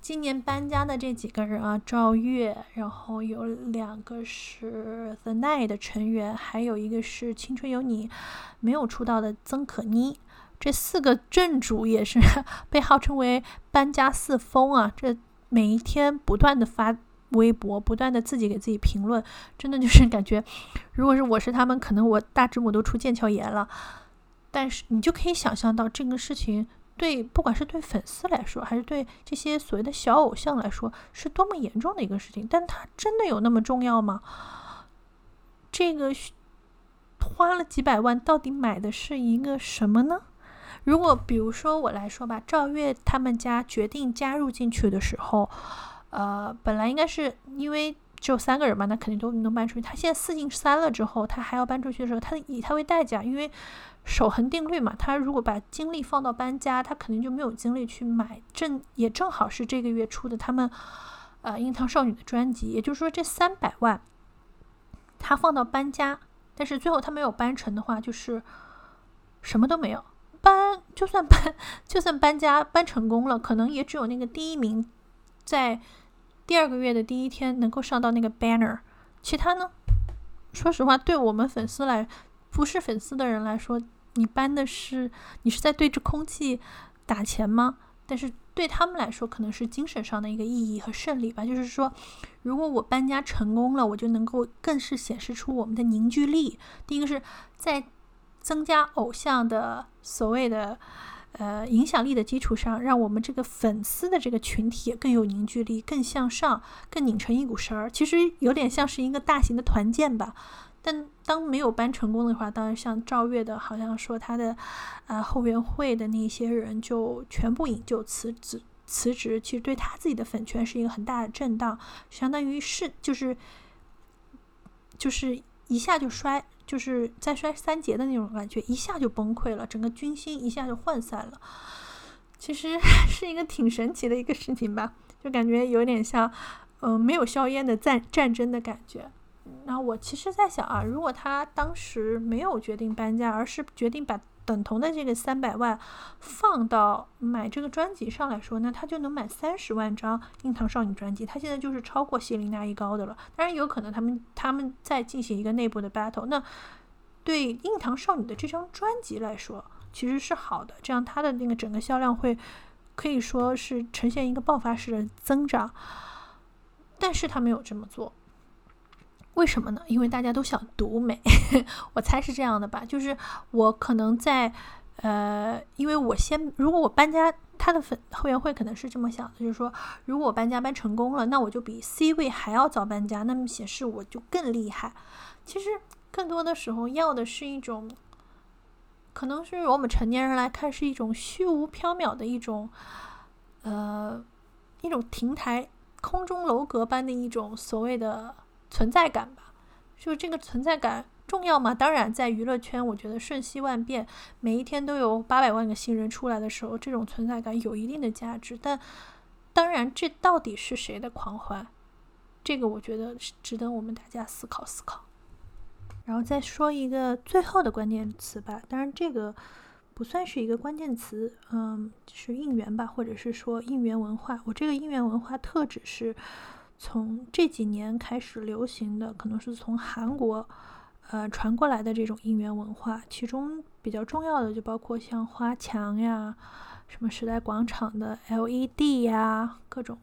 今年搬家的这几个人啊，赵月，然后有两个是 The Night 的成员，还有一个是青春有你没有出道的曾可妮。这四个正主也是 *laughs* 被号称为搬家四疯啊，这每一天不断的发。微博不断的自己给自己评论，真的就是感觉，如果是我是他们，可能我大指母都出腱鞘炎了。但是你就可以想象到这个事情对，不管是对粉丝来说，还是对这些所谓的小偶像来说，是多么严重的一个事情。但它真的有那么重要吗？这个花了几百万，到底买的是一个什么呢？如果比如说我来说吧，赵月他们家决定加入进去的时候。呃，本来应该是因为只有三个人嘛，那肯定都能搬出去。他现在四进三了之后，他还要搬出去的时候，他以他为代价，因为守恒定律嘛，他如果把精力放到搬家，他肯定就没有精力去买正，也正好是这个月出的他们呃樱桃少女的专辑，也就是说这三百万他放到搬家，但是最后他没有搬成的话，就是什么都没有。搬就算搬就算搬家搬成功了，可能也只有那个第一名在第二个月的第一天能够上到那个 banner，其他呢？说实话，对我们粉丝来，不是粉丝的人来说，你搬的是你是在对着空气打钱吗？但是对他们来说，可能是精神上的一个意义和胜利吧。就是说，如果我搬家成功了，我就能够更是显示出我们的凝聚力。第一个是在。增加偶像的所谓的呃影响力的基础上，让我们这个粉丝的这个群体更有凝聚力、更向上、更拧成一股绳儿。其实有点像是一个大型的团建吧。但当没有搬成功的话，当然像赵月的，好像说他的呃后援会的那些人就全部引咎辞职辞职。其实对他自己的粉圈是一个很大的震荡，相当于是就是就是一下就摔。就是在摔三节的那种感觉，一下就崩溃了，整个军心一下就涣散了。其实 *laughs* 是一个挺神奇的一个事情吧，就感觉有点像，嗯，没有硝烟的战战争的感觉。然后我其实在想啊，如果他当时没有决定搬家，而是决定把。等同的这个三百万放到买这个专辑上来说，那他就能买三十万张硬糖少女专辑。他现在就是超过谢琳娜一高的了。当然有可能他们他们在进行一个内部的 battle。那对硬糖少女的这张专辑来说，其实是好的，这样它的那个整个销量会可以说是呈现一个爆发式的增长。但是他没有这么做。为什么呢？因为大家都想独美，*laughs* 我猜是这样的吧。就是我可能在，呃，因为我先，如果我搬家，他的粉后援会可能是这么想的，就是说，如果我搬家搬成功了，那我就比 C 位还要早搬家，那么显示我就更厉害。其实更多的时候要的是一种，可能是我们成年人来看是一种虚无缥缈的一种，呃，一种亭台空中楼阁般的一种所谓的。存在感吧，就这个存在感重要吗？当然，在娱乐圈，我觉得瞬息万变，每一天都有八百万个新人出来的时候，这种存在感有一定的价值。但当然，这到底是谁的狂欢？这个我觉得值得我们大家思考思考。然后再说一个最后的关键词吧，当然这个不算是一个关键词，嗯，是应援吧，或者是说应援文化。我这个应援文化特指是。从这几年开始流行的，可能是从韩国，呃传过来的这种应援文化。其中比较重要的就包括像花墙呀，什么时代广场的 LED 呀，各种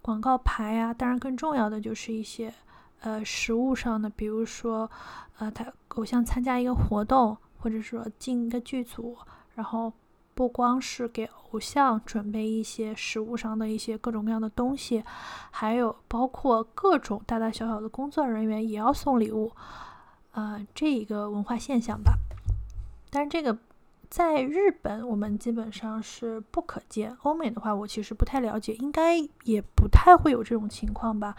广告牌呀。当然，更重要的就是一些呃实物上的，比如说呃他偶像参加一个活动，或者说进一个剧组，然后。不光是给偶像准备一些食物上的一些各种各样的东西，还有包括各种大大小小的工作人员也要送礼物，啊，这一个文化现象吧。但是这个在日本我们基本上是不可见，欧美的话我其实不太了解，应该也不太会有这种情况吧。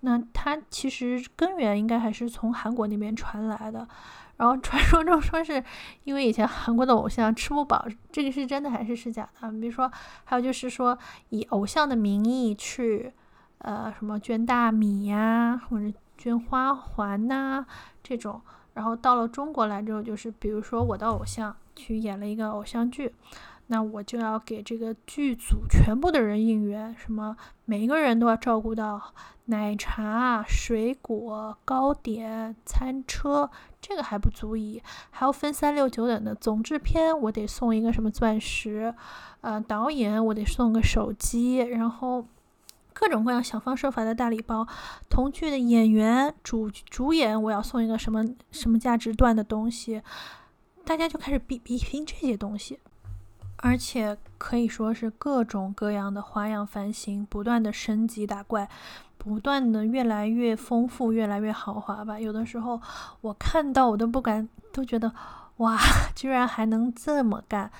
那它其实根源应该还是从韩国那边传来的。然后传说中说是因为以前韩国的偶像吃不饱，这个是真的还是是假的？比如说，还有就是说以偶像的名义去，呃，什么捐大米呀，或者捐花环呐这种。然后到了中国来之后，就是比如说我的偶像去演了一个偶像剧。那我就要给这个剧组全部的人应援，什么每一个人都要照顾到奶茶、水果、糕点、餐车，这个还不足以，还要分三六九等的。总制片我得送一个什么钻石，呃，导演我得送个手机，然后各种各样想方设法的大礼包。同剧的演员主主演我要送一个什么什么价值段的东西，大家就开始比比拼这些东西。而且可以说是各种各样的花样翻新，不断的升级打怪，不断的越来越丰富，越来越豪华吧。有的时候我看到我都不敢，都觉得哇，居然还能这么干，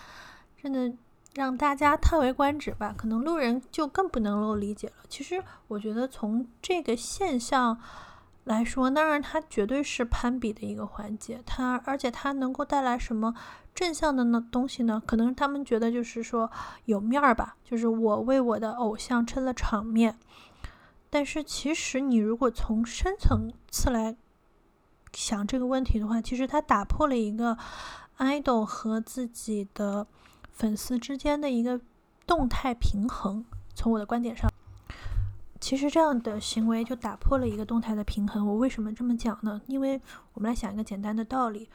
真的让大家叹为观止吧，可能路人就更不能够理解了。其实我觉得从这个现象来说，当然它绝对是攀比的一个环节，它而且它能够带来什么正向的呢东西呢？可能他们觉得就是说有面儿吧，就是我为我的偶像撑了场面。但是其实你如果从深层次来想这个问题的话，其实它打破了一个 idol 和自己的。粉丝之间的一个动态平衡，从我的观点上，其实这样的行为就打破了一个动态的平衡。我为什么这么讲呢？因为我们来想一个简单的道理，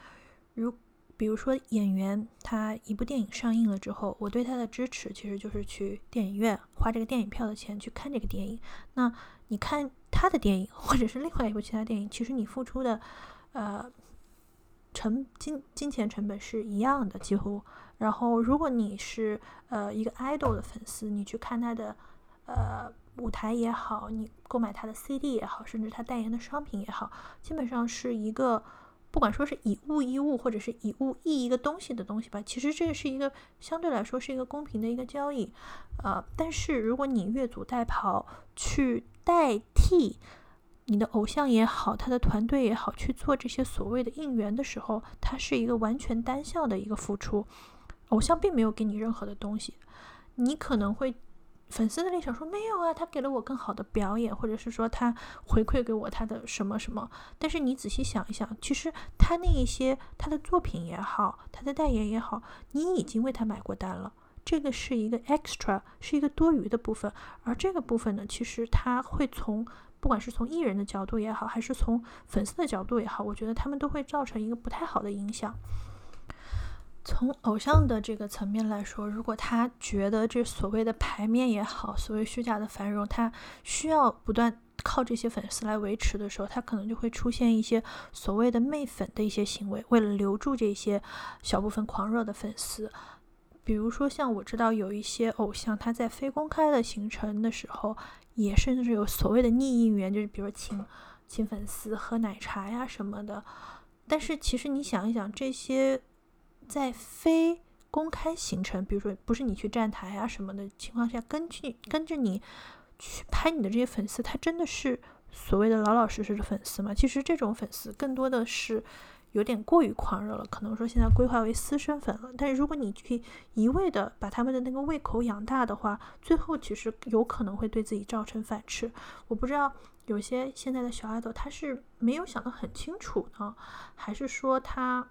如比如说演员他一部电影上映了之后，我对他的支持其实就是去电影院花这个电影票的钱去看这个电影。那你看他的电影，或者是另外一部其他电影，其实你付出的呃成金金钱成本是一样的，几乎。然后，如果你是呃一个 idol 的粉丝，你去看他的呃舞台也好，你购买他的 CD 也好，甚至他代言的商品也好，基本上是一个不管说是以物易物，或者是以物易一个东西的东西吧。其实这是一个相对来说是一个公平的一个交易，呃，但是如果你越俎代庖去代替你的偶像也好，他的团队也好去做这些所谓的应援的时候，它是一个完全单向的一个付出。偶像并没有给你任何的东西，你可能会粉丝的立场说没有啊，他给了我更好的表演，或者是说他回馈给我他的什么什么。但是你仔细想一想，其实他那一些他的作品也好，他的代言也好，你已经为他买过单了，这个是一个 extra，是一个多余的部分。而这个部分呢，其实他会从不管是从艺人的角度也好，还是从粉丝的角度也好，我觉得他们都会造成一个不太好的影响。从偶像的这个层面来说，如果他觉得这所谓的牌面也好，所谓虚假的繁荣，他需要不断靠这些粉丝来维持的时候，他可能就会出现一些所谓的媚粉的一些行为，为了留住这些小部分狂热的粉丝。比如说，像我知道有一些偶像，他在非公开的行程的时候，也甚至有所谓的逆应援，就是比如请请粉丝喝奶茶呀什么的。但是其实你想一想，这些。在非公开行程，比如说不是你去站台啊什么的情况下，根据跟着你去拍你的这些粉丝，他真的是所谓的老老实实的粉丝吗？其实这种粉丝更多的是有点过于狂热了，可能说现在规划为私生粉了。但是如果你去一味的把他们的那个胃口养大的话，最后其实有可能会对自己造成反噬。我不知道有些现在的小爱豆他是没有想得很清楚呢，还是说他？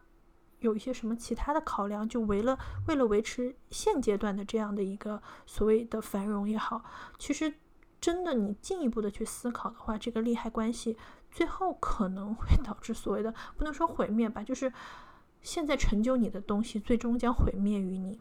有一些什么其他的考量，就为了为了维持现阶段的这样的一个所谓的繁荣也好，其实真的你进一步的去思考的话，这个利害关系最后可能会导致所谓的不能说毁灭吧，就是现在成就你的东西，最终将毁灭于你。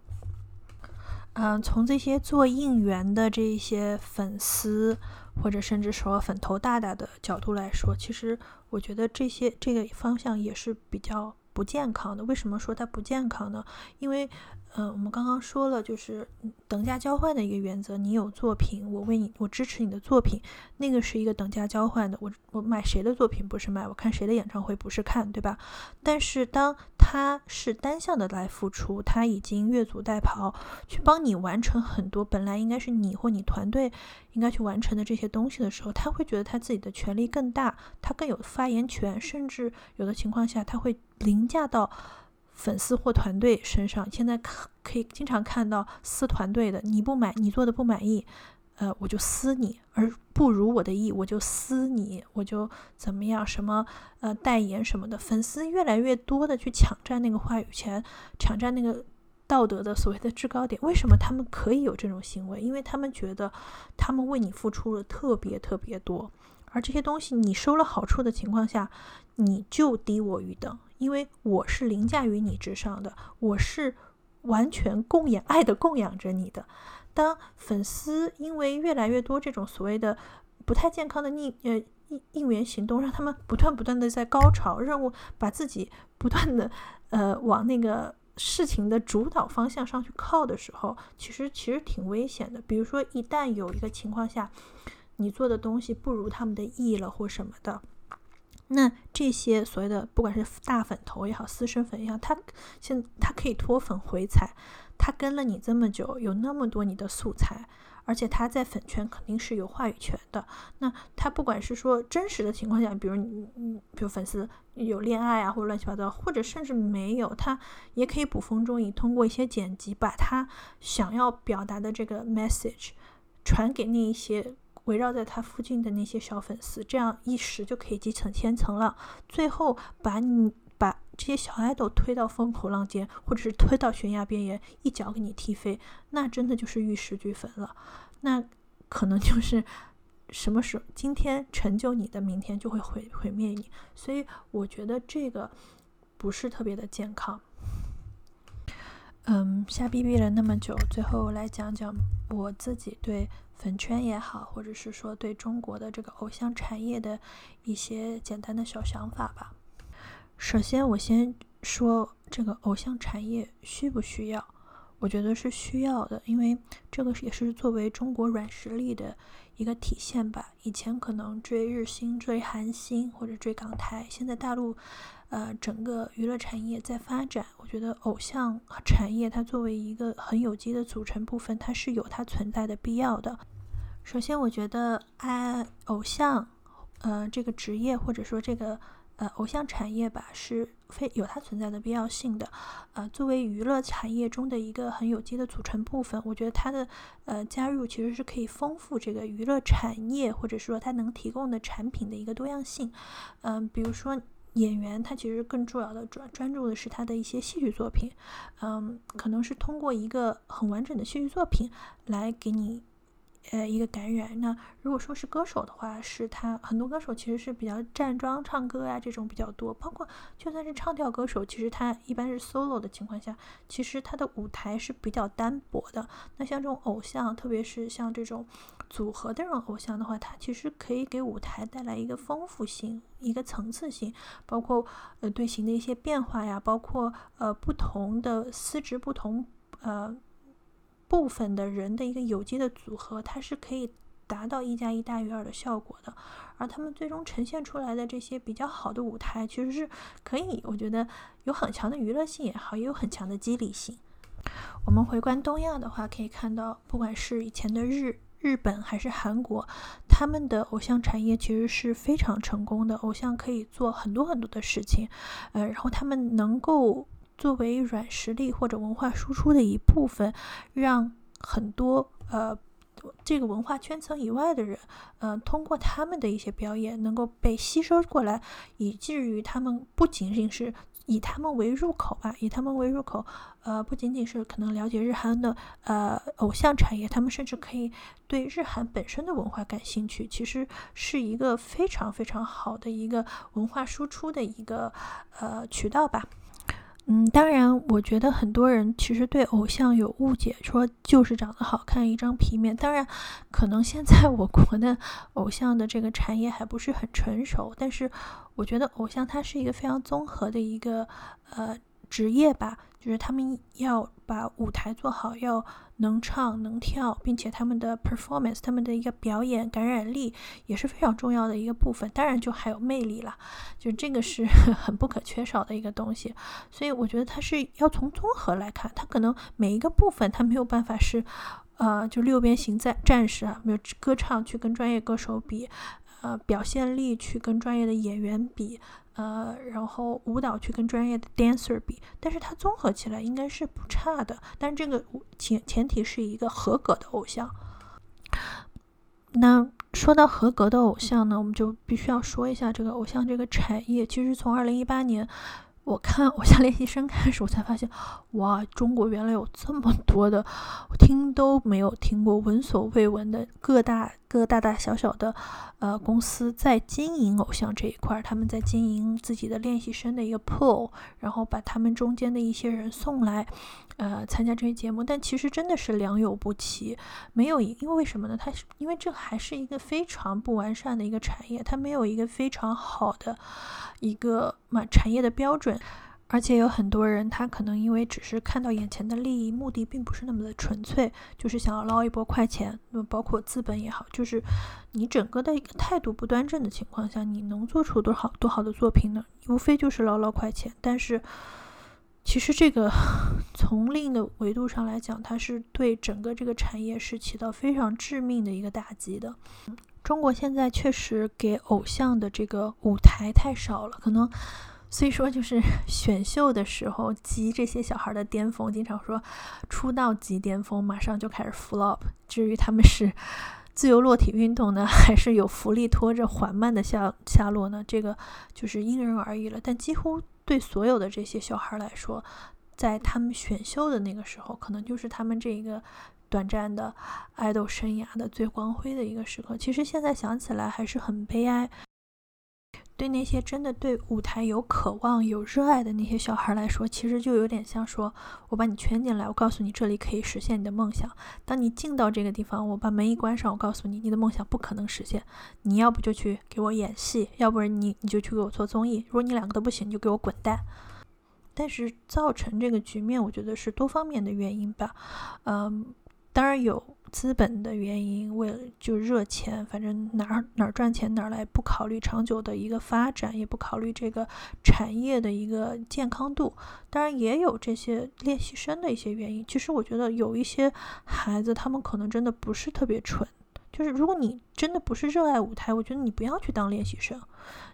嗯，从这些做应援的这些粉丝，或者甚至说粉头大大的角度来说，其实我觉得这些这个方向也是比较。不健康的，为什么说它不健康呢？因为，呃，我们刚刚说了，就是等价交换的一个原则。你有作品，我为你，我支持你的作品，那个是一个等价交换的。我我买谁的作品不是买，我看谁的演唱会不是看，对吧？但是当他是单向的来付出，他已经越俎代庖去帮你完成很多本来应该是你或你团队应该去完成的这些东西的时候，他会觉得他自己的权力更大，他更有发言权，甚至有的情况下他会。凌驾到粉丝或团队身上，现在可可以经常看到撕团队的，你不买你做的不满意，呃，我就撕你，而不如我的意，我就撕你，我就怎么样，什么呃代言什么的，粉丝越来越多的去抢占那个话语权，抢占那个道德的所谓的制高点。为什么他们可以有这种行为？因为他们觉得他们为你付出了特别特别多，而这些东西你收了好处的情况下，你就低我一等。因为我是凌驾于你之上的，我是完全供养、爱的供养着你的。当粉丝因为越来越多这种所谓的不太健康的逆呃应应援行动，让他们不断不断的在高潮任务，把自己不断的呃往那个事情的主导方向上去靠的时候，其实其实挺危险的。比如说，一旦有一个情况下，你做的东西不如他们的意了或什么的。那这些所谓的不管是大粉头也好，私生粉也好，他现他可以脱粉回踩，他跟了你这么久，有那么多你的素材。而且他在粉圈肯定是有话语权的。那他不管是说真实的情况下，比如你，你比如粉丝有恋爱啊，或者乱七八糟，或者甚至没有，他也可以捕风捉影，通过一些剪辑，把他想要表达的这个 message 传给那一些围绕在他附近的那些小粉丝，这样一时就可以积层千层了。最后把你。这些小爱豆推到风口浪尖，或者是推到悬崖边缘，一脚给你踢飞，那真的就是玉石俱焚了。那可能就是什么时候今天成就你的，明天就会毁毁灭你。所以我觉得这个不是特别的健康。嗯，瞎逼逼了那么久，最后来讲讲我自己对粉圈也好，或者是说对中国的这个偶像产业的一些简单的小想法吧。首先，我先说这个偶像产业需不需要？我觉得是需要的，因为这个也是作为中国软实力的一个体现吧。以前可能追日星、追韩星或者追港台，现在大陆，呃，整个娱乐产业在发展。我觉得偶像产业它作为一个很有机的组成部分，它是有它存在的必要的。首先，我觉得爱偶像，呃，这个职业或者说这个。呃，偶像产业吧是非有它存在的必要性的。呃，作为娱乐产业中的一个很有机的组成部分，我觉得它的呃加入其实是可以丰富这个娱乐产业或者说它能提供的产品的一个多样性。嗯，比如说演员，他其实更重要的专专注的是他的一些戏剧作品。嗯，可能是通过一个很完整的戏剧作品来给你。呃，一个感染。那如果说是歌手的话，是他很多歌手其实是比较站桩唱歌呀，这种比较多。包括就算是唱跳歌手，其实他一般是 solo 的情况下，其实他的舞台是比较单薄的。那像这种偶像，特别是像这种组合的这种偶像的话，他其实可以给舞台带来一个丰富性、一个层次性，包括呃队形的一些变化呀，包括呃不同的司职不同呃。部分的人的一个有机的组合，它是可以达到一加一大于二的效果的，而他们最终呈现出来的这些比较好的舞台，其实是可以，我觉得有很强的娱乐性也好，也有很强的激励性。我们回观东亚的话，可以看到，不管是以前的日日本还是韩国，他们的偶像产业其实是非常成功的，偶像可以做很多很多的事情，呃，然后他们能够。作为软实力或者文化输出的一部分，让很多呃这个文化圈层以外的人，呃通过他们的一些表演能够被吸收过来，以至于他们不仅仅是以他们为入口吧，以他们为入口，呃不仅仅是可能了解日韩的呃偶像产业，他们甚至可以对日韩本身的文化感兴趣，其实是一个非常非常好的一个文化输出的一个呃渠道吧。嗯，当然，我觉得很多人其实对偶像有误解，说就是长得好看，一张皮面。当然，可能现在我国的偶像的这个产业还不是很成熟，但是我觉得偶像它是一个非常综合的一个呃职业吧。就是他们要把舞台做好，要能唱能跳，并且他们的 performance，他们的一个表演感染力也是非常重要的一个部分。当然，就还有魅力了，就这个是 *laughs* 很不可缺少的一个东西。所以我觉得它是要从综合来看，它可能每一个部分它没有办法是，呃，就六边形战战士啊，没有歌唱去跟专业歌手比，呃，表现力去跟专业的演员比。呃，然后舞蹈去跟专业的 dancer 比，但是它综合起来应该是不差的。但这个前前提是一个合格的偶像。那说到合格的偶像呢，我们就必须要说一下这个偶像这个产业。其实从二零一八年。我看《偶像练习生》开始，我才发现，哇，中国原来有这么多的，我听都没有听过、闻所未闻的各大各大大小小的，呃，公司在经营偶像这一块儿，他们在经营自己的练习生的一个 pool，然后把他们中间的一些人送来，呃，参加这些节目。但其实真的是良莠不齐，没有，因为为什么呢？它是因为这还是一个非常不完善的一个产业，它没有一个非常好的。一个嘛产业的标准，而且有很多人，他可能因为只是看到眼前的利益，目的并不是那么的纯粹，就是想要捞一波快钱。那么包括资本也好，就是你整个的一个态度不端正的情况下，你能做出多好多好的作品呢？无非就是捞捞快钱。但是其实这个 *laughs* 从另一个维度上来讲，它是对整个这个产业是起到非常致命的一个打击的。中国现在确实给偶像的这个舞台太少了，可能。所以说，就是 *laughs* 选秀的时候，集这些小孩的巅峰，经常说出道即巅峰，马上就开始 flop。至于他们是自由落体运动呢，*laughs* 还是有浮力拖着缓慢的下下落呢？这个就是因人而异了。但几乎对所有的这些小孩来说，在他们选秀的那个时候，可能就是他们这一个短暂的爱豆生涯的最光辉的一个时刻。其实现在想起来还是很悲哀。对那些真的对舞台有渴望、有热爱的那些小孩来说，其实就有点像说，我把你圈进来，我告诉你这里可以实现你的梦想。当你进到这个地方，我把门一关上，我告诉你，你的梦想不可能实现。你要不就去给我演戏，要不然你你就去给我做综艺。如果你两个都不行，你就给我滚蛋。但是造成这个局面，我觉得是多方面的原因吧。嗯，当然有。资本的原因，为了就热钱，反正哪儿哪儿赚钱哪儿来，不考虑长久的一个发展，也不考虑这个产业的一个健康度。当然也有这些练习生的一些原因。其实我觉得有一些孩子，他们可能真的不是特别蠢。就是如果你真的不是热爱舞台，我觉得你不要去当练习生。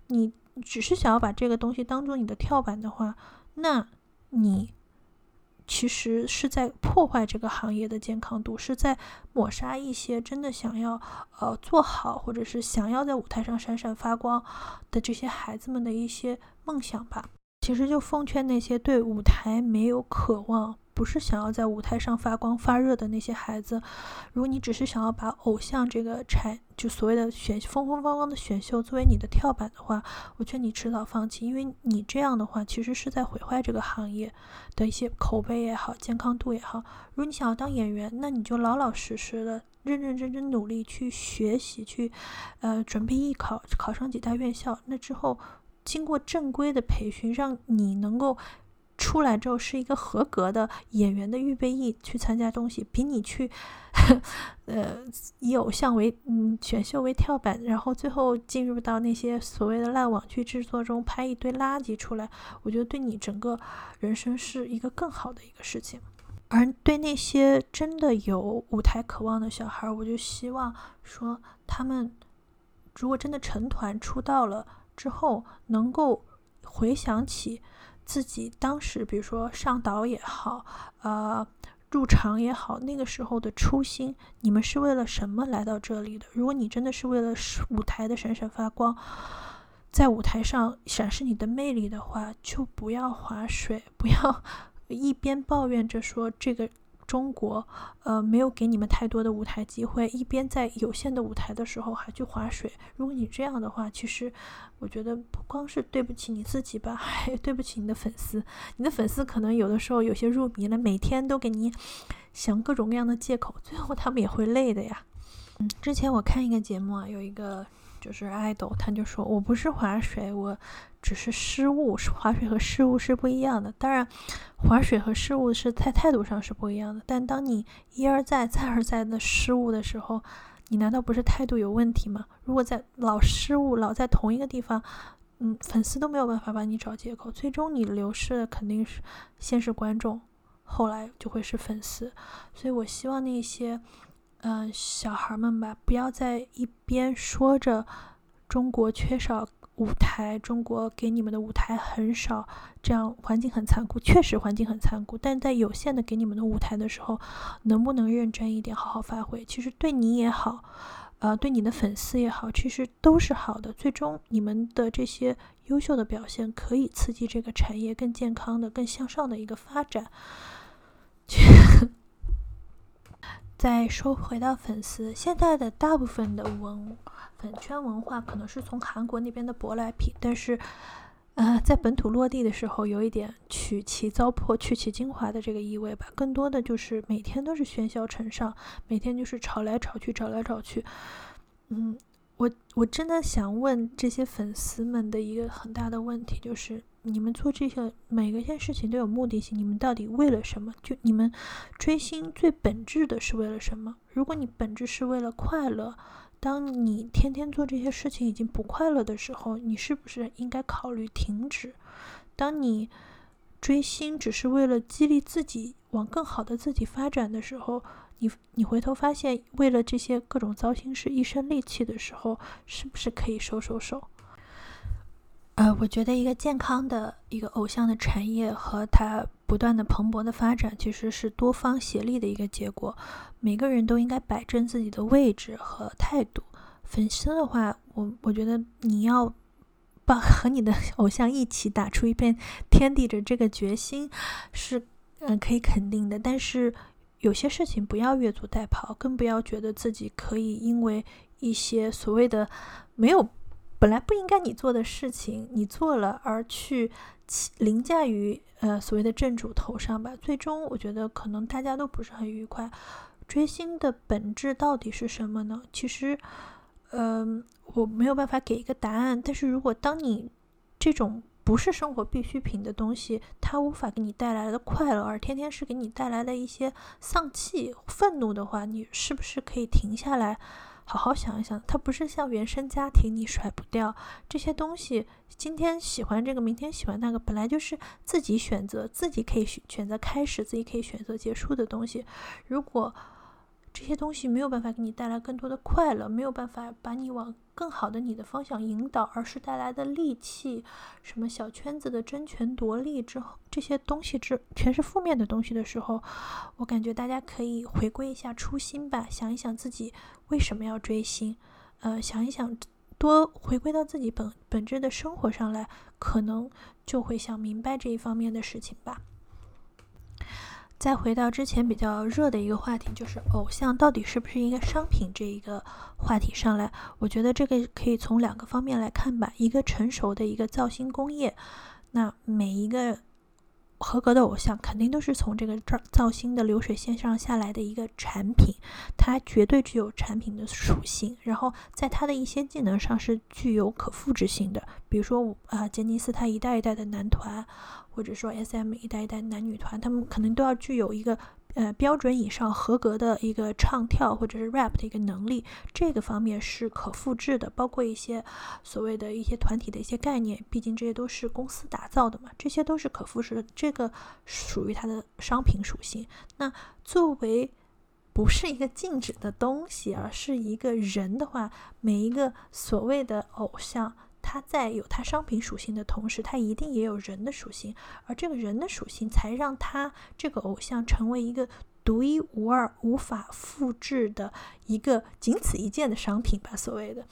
你只是想要把这个东西当做你的跳板的话，那你。其实是在破坏这个行业的健康度，是在抹杀一些真的想要呃做好，或者是想要在舞台上闪闪发光的这些孩子们的一些梦想吧。其实就奉劝那些对舞台没有渴望。不是想要在舞台上发光发热的那些孩子，如果你只是想要把偶像这个产，就所谓的选风风光光的选秀作为你的跳板的话，我劝你迟早放弃，因为你这样的话其实是在毁坏这个行业的一些口碑也好，健康度也好。如果你想要当演员，那你就老老实实的、认认真真努力去学习，去呃准备艺考，考上几大院校，那之后经过正规的培训，让你能够。出来之后是一个合格的演员的预备役去参加东西，比你去，呃，以偶像为嗯选秀为跳板，然后最后进入到那些所谓的烂网剧制作中拍一堆垃圾出来，我觉得对你整个人生是一个更好的一个事情。而对那些真的有舞台渴望的小孩，我就希望说他们如果真的成团出道了之后，能够回想起。自己当时，比如说上岛也好，呃，入场也好，那个时候的初心，你们是为了什么来到这里的？如果你真的是为了舞台的闪闪发光，在舞台上展示你的魅力的话，就不要划水，不要 *laughs* 一边抱怨着说这个。中国，呃，没有给你们太多的舞台机会，一边在有限的舞台的时候还去划水。如果你这样的话，其实我觉得不光是对不起你自己吧，还对不起你的粉丝。你的粉丝可能有的时候有些入迷了，每天都给你想各种各样的借口，最后他们也会累的呀。嗯，之前我看一个节目啊，有一个。就是爱豆，他就说我不是划水，我只是失误。划水和失误是不一样的。当然，划水和失误是在态度上是不一样的。但当你一而再、再而再的失误的时候，你难道不是态度有问题吗？如果在老失误、老在同一个地方，嗯，粉丝都没有办法帮你找借口，最终你流失的肯定是先是观众，后来就会是粉丝。所以我希望那些。嗯，小孩们吧，不要在一边说着中国缺少舞台，中国给你们的舞台很少，这样环境很残酷。确实环境很残酷，但在有限的给你们的舞台的时候，能不能认真一点，好好发挥？其实对你也好，呃，对你的粉丝也好，其实都是好的。最终你们的这些优秀的表现，可以刺激这个产业更健康的、更向上的一个发展。*laughs* 再说回到粉丝，现在的大部分的文粉圈文化可能是从韩国那边的舶来品，但是，呃，在本土落地的时候，有一点取其糟粕、去其精华的这个意味吧。更多的就是每天都是喧嚣尘上，每天就是吵来吵去、吵来吵去。嗯，我我真的想问这些粉丝们的一个很大的问题，就是你们做这些每个件事情都有目的性，你们到底为了什么？就你们追星最本质的是为了什么？如果你本质是为了快乐，当你天天做这些事情已经不快乐的时候，你是不是应该考虑停止？当你追星只是为了激励自己往更好的自己发展的时候，你你回头发现为了这些各种糟心事一身戾气的时候，是不是可以收收手？呃，我觉得一个健康的一个偶像的产业和它不断的蓬勃的发展，其实是多方协力的一个结果。每个人都应该摆正自己的位置和态度。粉丝的话，我我觉得你要把 *laughs* 和你的偶像一起打出一片天地的这个决心，是嗯可以肯定的。但是有些事情不要越俎代庖，更不要觉得自己可以因为一些所谓的没有。本来不应该你做的事情，你做了而去凌驾于呃所谓的正主头上吧，最终我觉得可能大家都不是很愉快。追星的本质到底是什么呢？其实，嗯，我没有办法给一个答案。但是如果当你这种不是生活必需品的东西，它无法给你带来的快乐，而天天是给你带来的一些丧气、愤怒的话，你是不是可以停下来？好好想一想，它不是像原生家庭，你甩不掉这些东西。今天喜欢这个，明天喜欢那个，本来就是自己选择，自己可以选择开始，自己可以选择结束的东西。如果这些东西没有办法给你带来更多的快乐，没有办法把你往更好的你的方向引导，而是带来的戾气，什么小圈子的争权夺利之后，这些东西之全是负面的东西的时候，我感觉大家可以回归一下初心吧，想一想自己为什么要追星，呃，想一想多回归到自己本本质的生活上来，可能就会想明白这一方面的事情吧。再回到之前比较热的一个话题，就是偶像到底是不是一个商品这一个话题上来，我觉得这个可以从两个方面来看吧。一个成熟的一个造星工业，那每一个合格的偶像肯定都是从这个造造星的流水线上下来的一个产品，它绝对具有产品的属性，然后在它的一些技能上是具有可复制性的，比如说啊，杰尼斯他一代一代的男团。或者说 S.M. 一代一代男女团，他们可能都要具有一个呃标准以上合格的一个唱跳或者是 rap 的一个能力，这个方面是可复制的。包括一些所谓的一些团体的一些概念，毕竟这些都是公司打造的嘛，这些都是可复制的。这个属于它的商品属性。那作为不是一个静止的东西，而是一个人的话，每一个所谓的偶像。它在有它商品属性的同时，它一定也有人的属性，而这个人的属性才让它这个偶像成为一个独一无二、无法复制的一个仅此一件的商品吧。所谓的，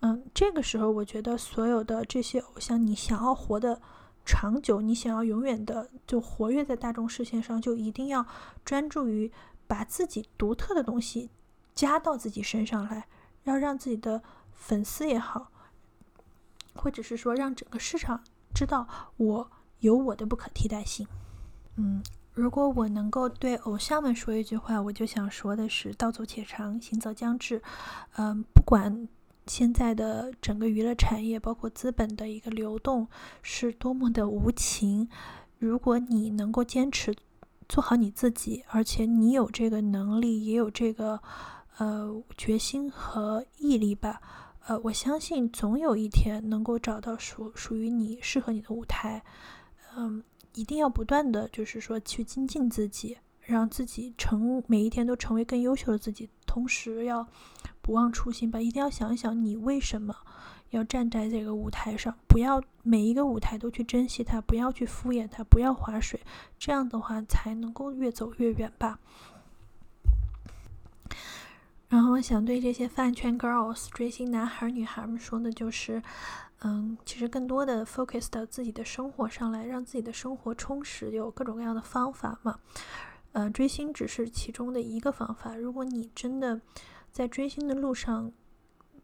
嗯，这个时候我觉得所有的这些偶像，你想要活得长久，你想要永远的就活跃在大众视线上，就一定要专注于把自己独特的东西加到自己身上来，要让自己的粉丝也好。或者是说，让整个市场知道我有我的不可替代性。嗯，如果我能够对偶像们说一句话，我就想说的是：道阻且长，行则将至。嗯，不管现在的整个娱乐产业，包括资本的一个流动是多么的无情，如果你能够坚持做好你自己，而且你有这个能力，也有这个呃决心和毅力吧。呃，我相信总有一天能够找到属属于你适合你的舞台。嗯，一定要不断的就是说去精进自己，让自己成每一天都成为更优秀的自己。同时要不忘初心吧，一定要想一想你为什么要站在这个舞台上，不要每一个舞台都去珍惜它，不要去敷衍它，不要划水，这样的话才能够越走越远吧。然后我想对这些饭圈 girls 追星男孩女孩们说的就是，嗯，其实更多的 focus 到自己的生活上来，让自己的生活充实，有各种各样的方法嘛。呃，追星只是其中的一个方法。如果你真的在追星的路上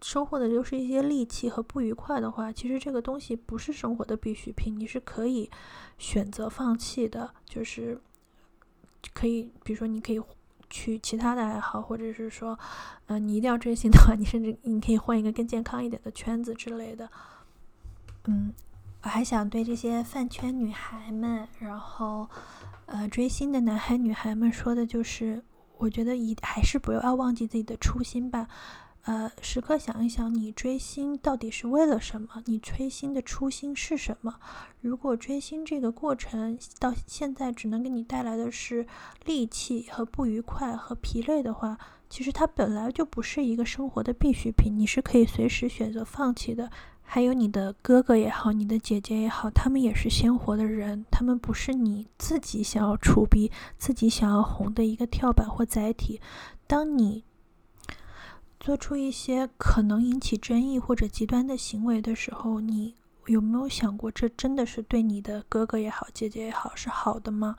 收获的就是一些戾气和不愉快的话，其实这个东西不是生活的必需品，你是可以选择放弃的。就是可以，比如说你可以。去其他的爱好，或者是说，嗯，你一定要追星的话，你甚至你可以换一个更健康一点的圈子之类的。嗯，我还想对这些饭圈女孩们，然后呃追星的男孩女孩们说的就是，我觉得一还是不要忘记自己的初心吧。呃，时刻想一想，你追星到底是为了什么？你追星的初心是什么？如果追星这个过程到现在只能给你带来的是戾气和不愉快和疲累的话，其实它本来就不是一个生活的必需品，你是可以随时选择放弃的。还有你的哥哥也好，你的姐姐也好，他们也是鲜活的人，他们不是你自己想要出逼、自己想要红的一个跳板或载体。当你做出一些可能引起争议或者极端的行为的时候，你有没有想过，这真的是对你的哥哥也好、姐姐也好是好的吗？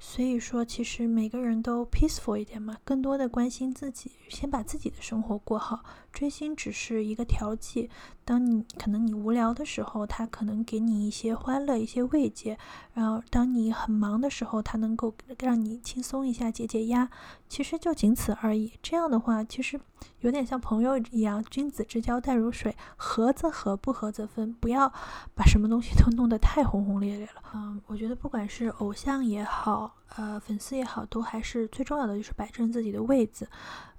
所以说，其实每个人都 peaceful 一点嘛，更多的关心自己，先把自己的生活过好。追星只是一个调剂，当你可能你无聊的时候，他可能给你一些欢乐、一些慰藉；然后当你很忙的时候，他能够让你轻松一下、解解压。其实就仅此而已。这样的话，其实有点像朋友一样，君子之交淡如水，合则合，不合则分。不要把什么东西都弄得太轰轰烈烈了。嗯，我觉得不管是偶像也好，呃，粉丝也好，都还是最重要的就是摆正自己的位子，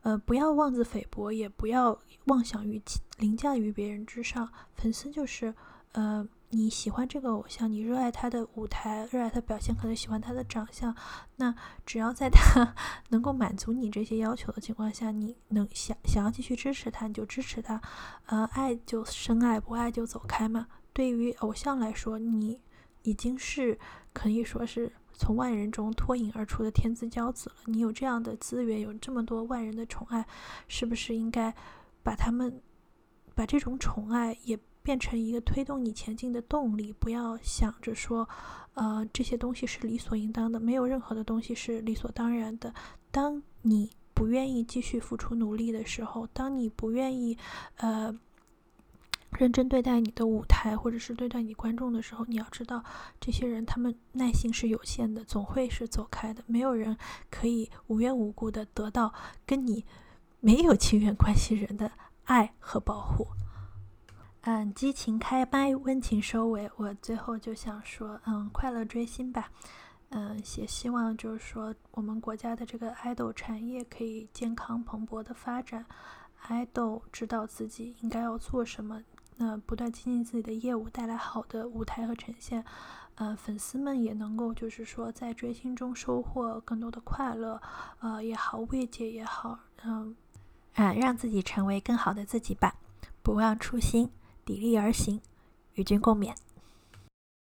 呃，不要妄自菲薄，也不要妄想于凌驾于别人之上。粉丝就是，呃。你喜欢这个偶像，你热爱他的舞台，热爱他表现，可能喜欢他的长相。那只要在他 *laughs* 能够满足你这些要求的情况下，你能想想要继续支持他，你就支持他。呃，爱就深爱，不爱就走开嘛。对于偶像来说，你已经是可以说是从万人中脱颖而出的天之骄子了。你有这样的资源，有这么多万人的宠爱，是不是应该把他们把这种宠爱也？变成一个推动你前进的动力，不要想着说，呃，这些东西是理所应当的，没有任何的东西是理所当然的。当你不愿意继续付出努力的时候，当你不愿意，呃，认真对待你的舞台或者是对待你观众的时候，你要知道，这些人他们耐心是有限的，总会是走开的。没有人可以无缘无故的得到跟你没有亲缘关系人的爱和保护。嗯，激情开麦，温情收尾。我最后就想说，嗯，快乐追星吧。嗯，也希望就是说，我们国家的这个爱豆产业可以健康蓬勃的发展。爱豆知道自己应该要做什么，那不断精进自己的业务，带来好的舞台和呈现。呃，粉丝们也能够就是说，在追星中收获更多的快乐，呃，也好，慰藉也好，嗯，啊，让自己成为更好的自己吧。不忘初心。砥砺而行，与君共勉。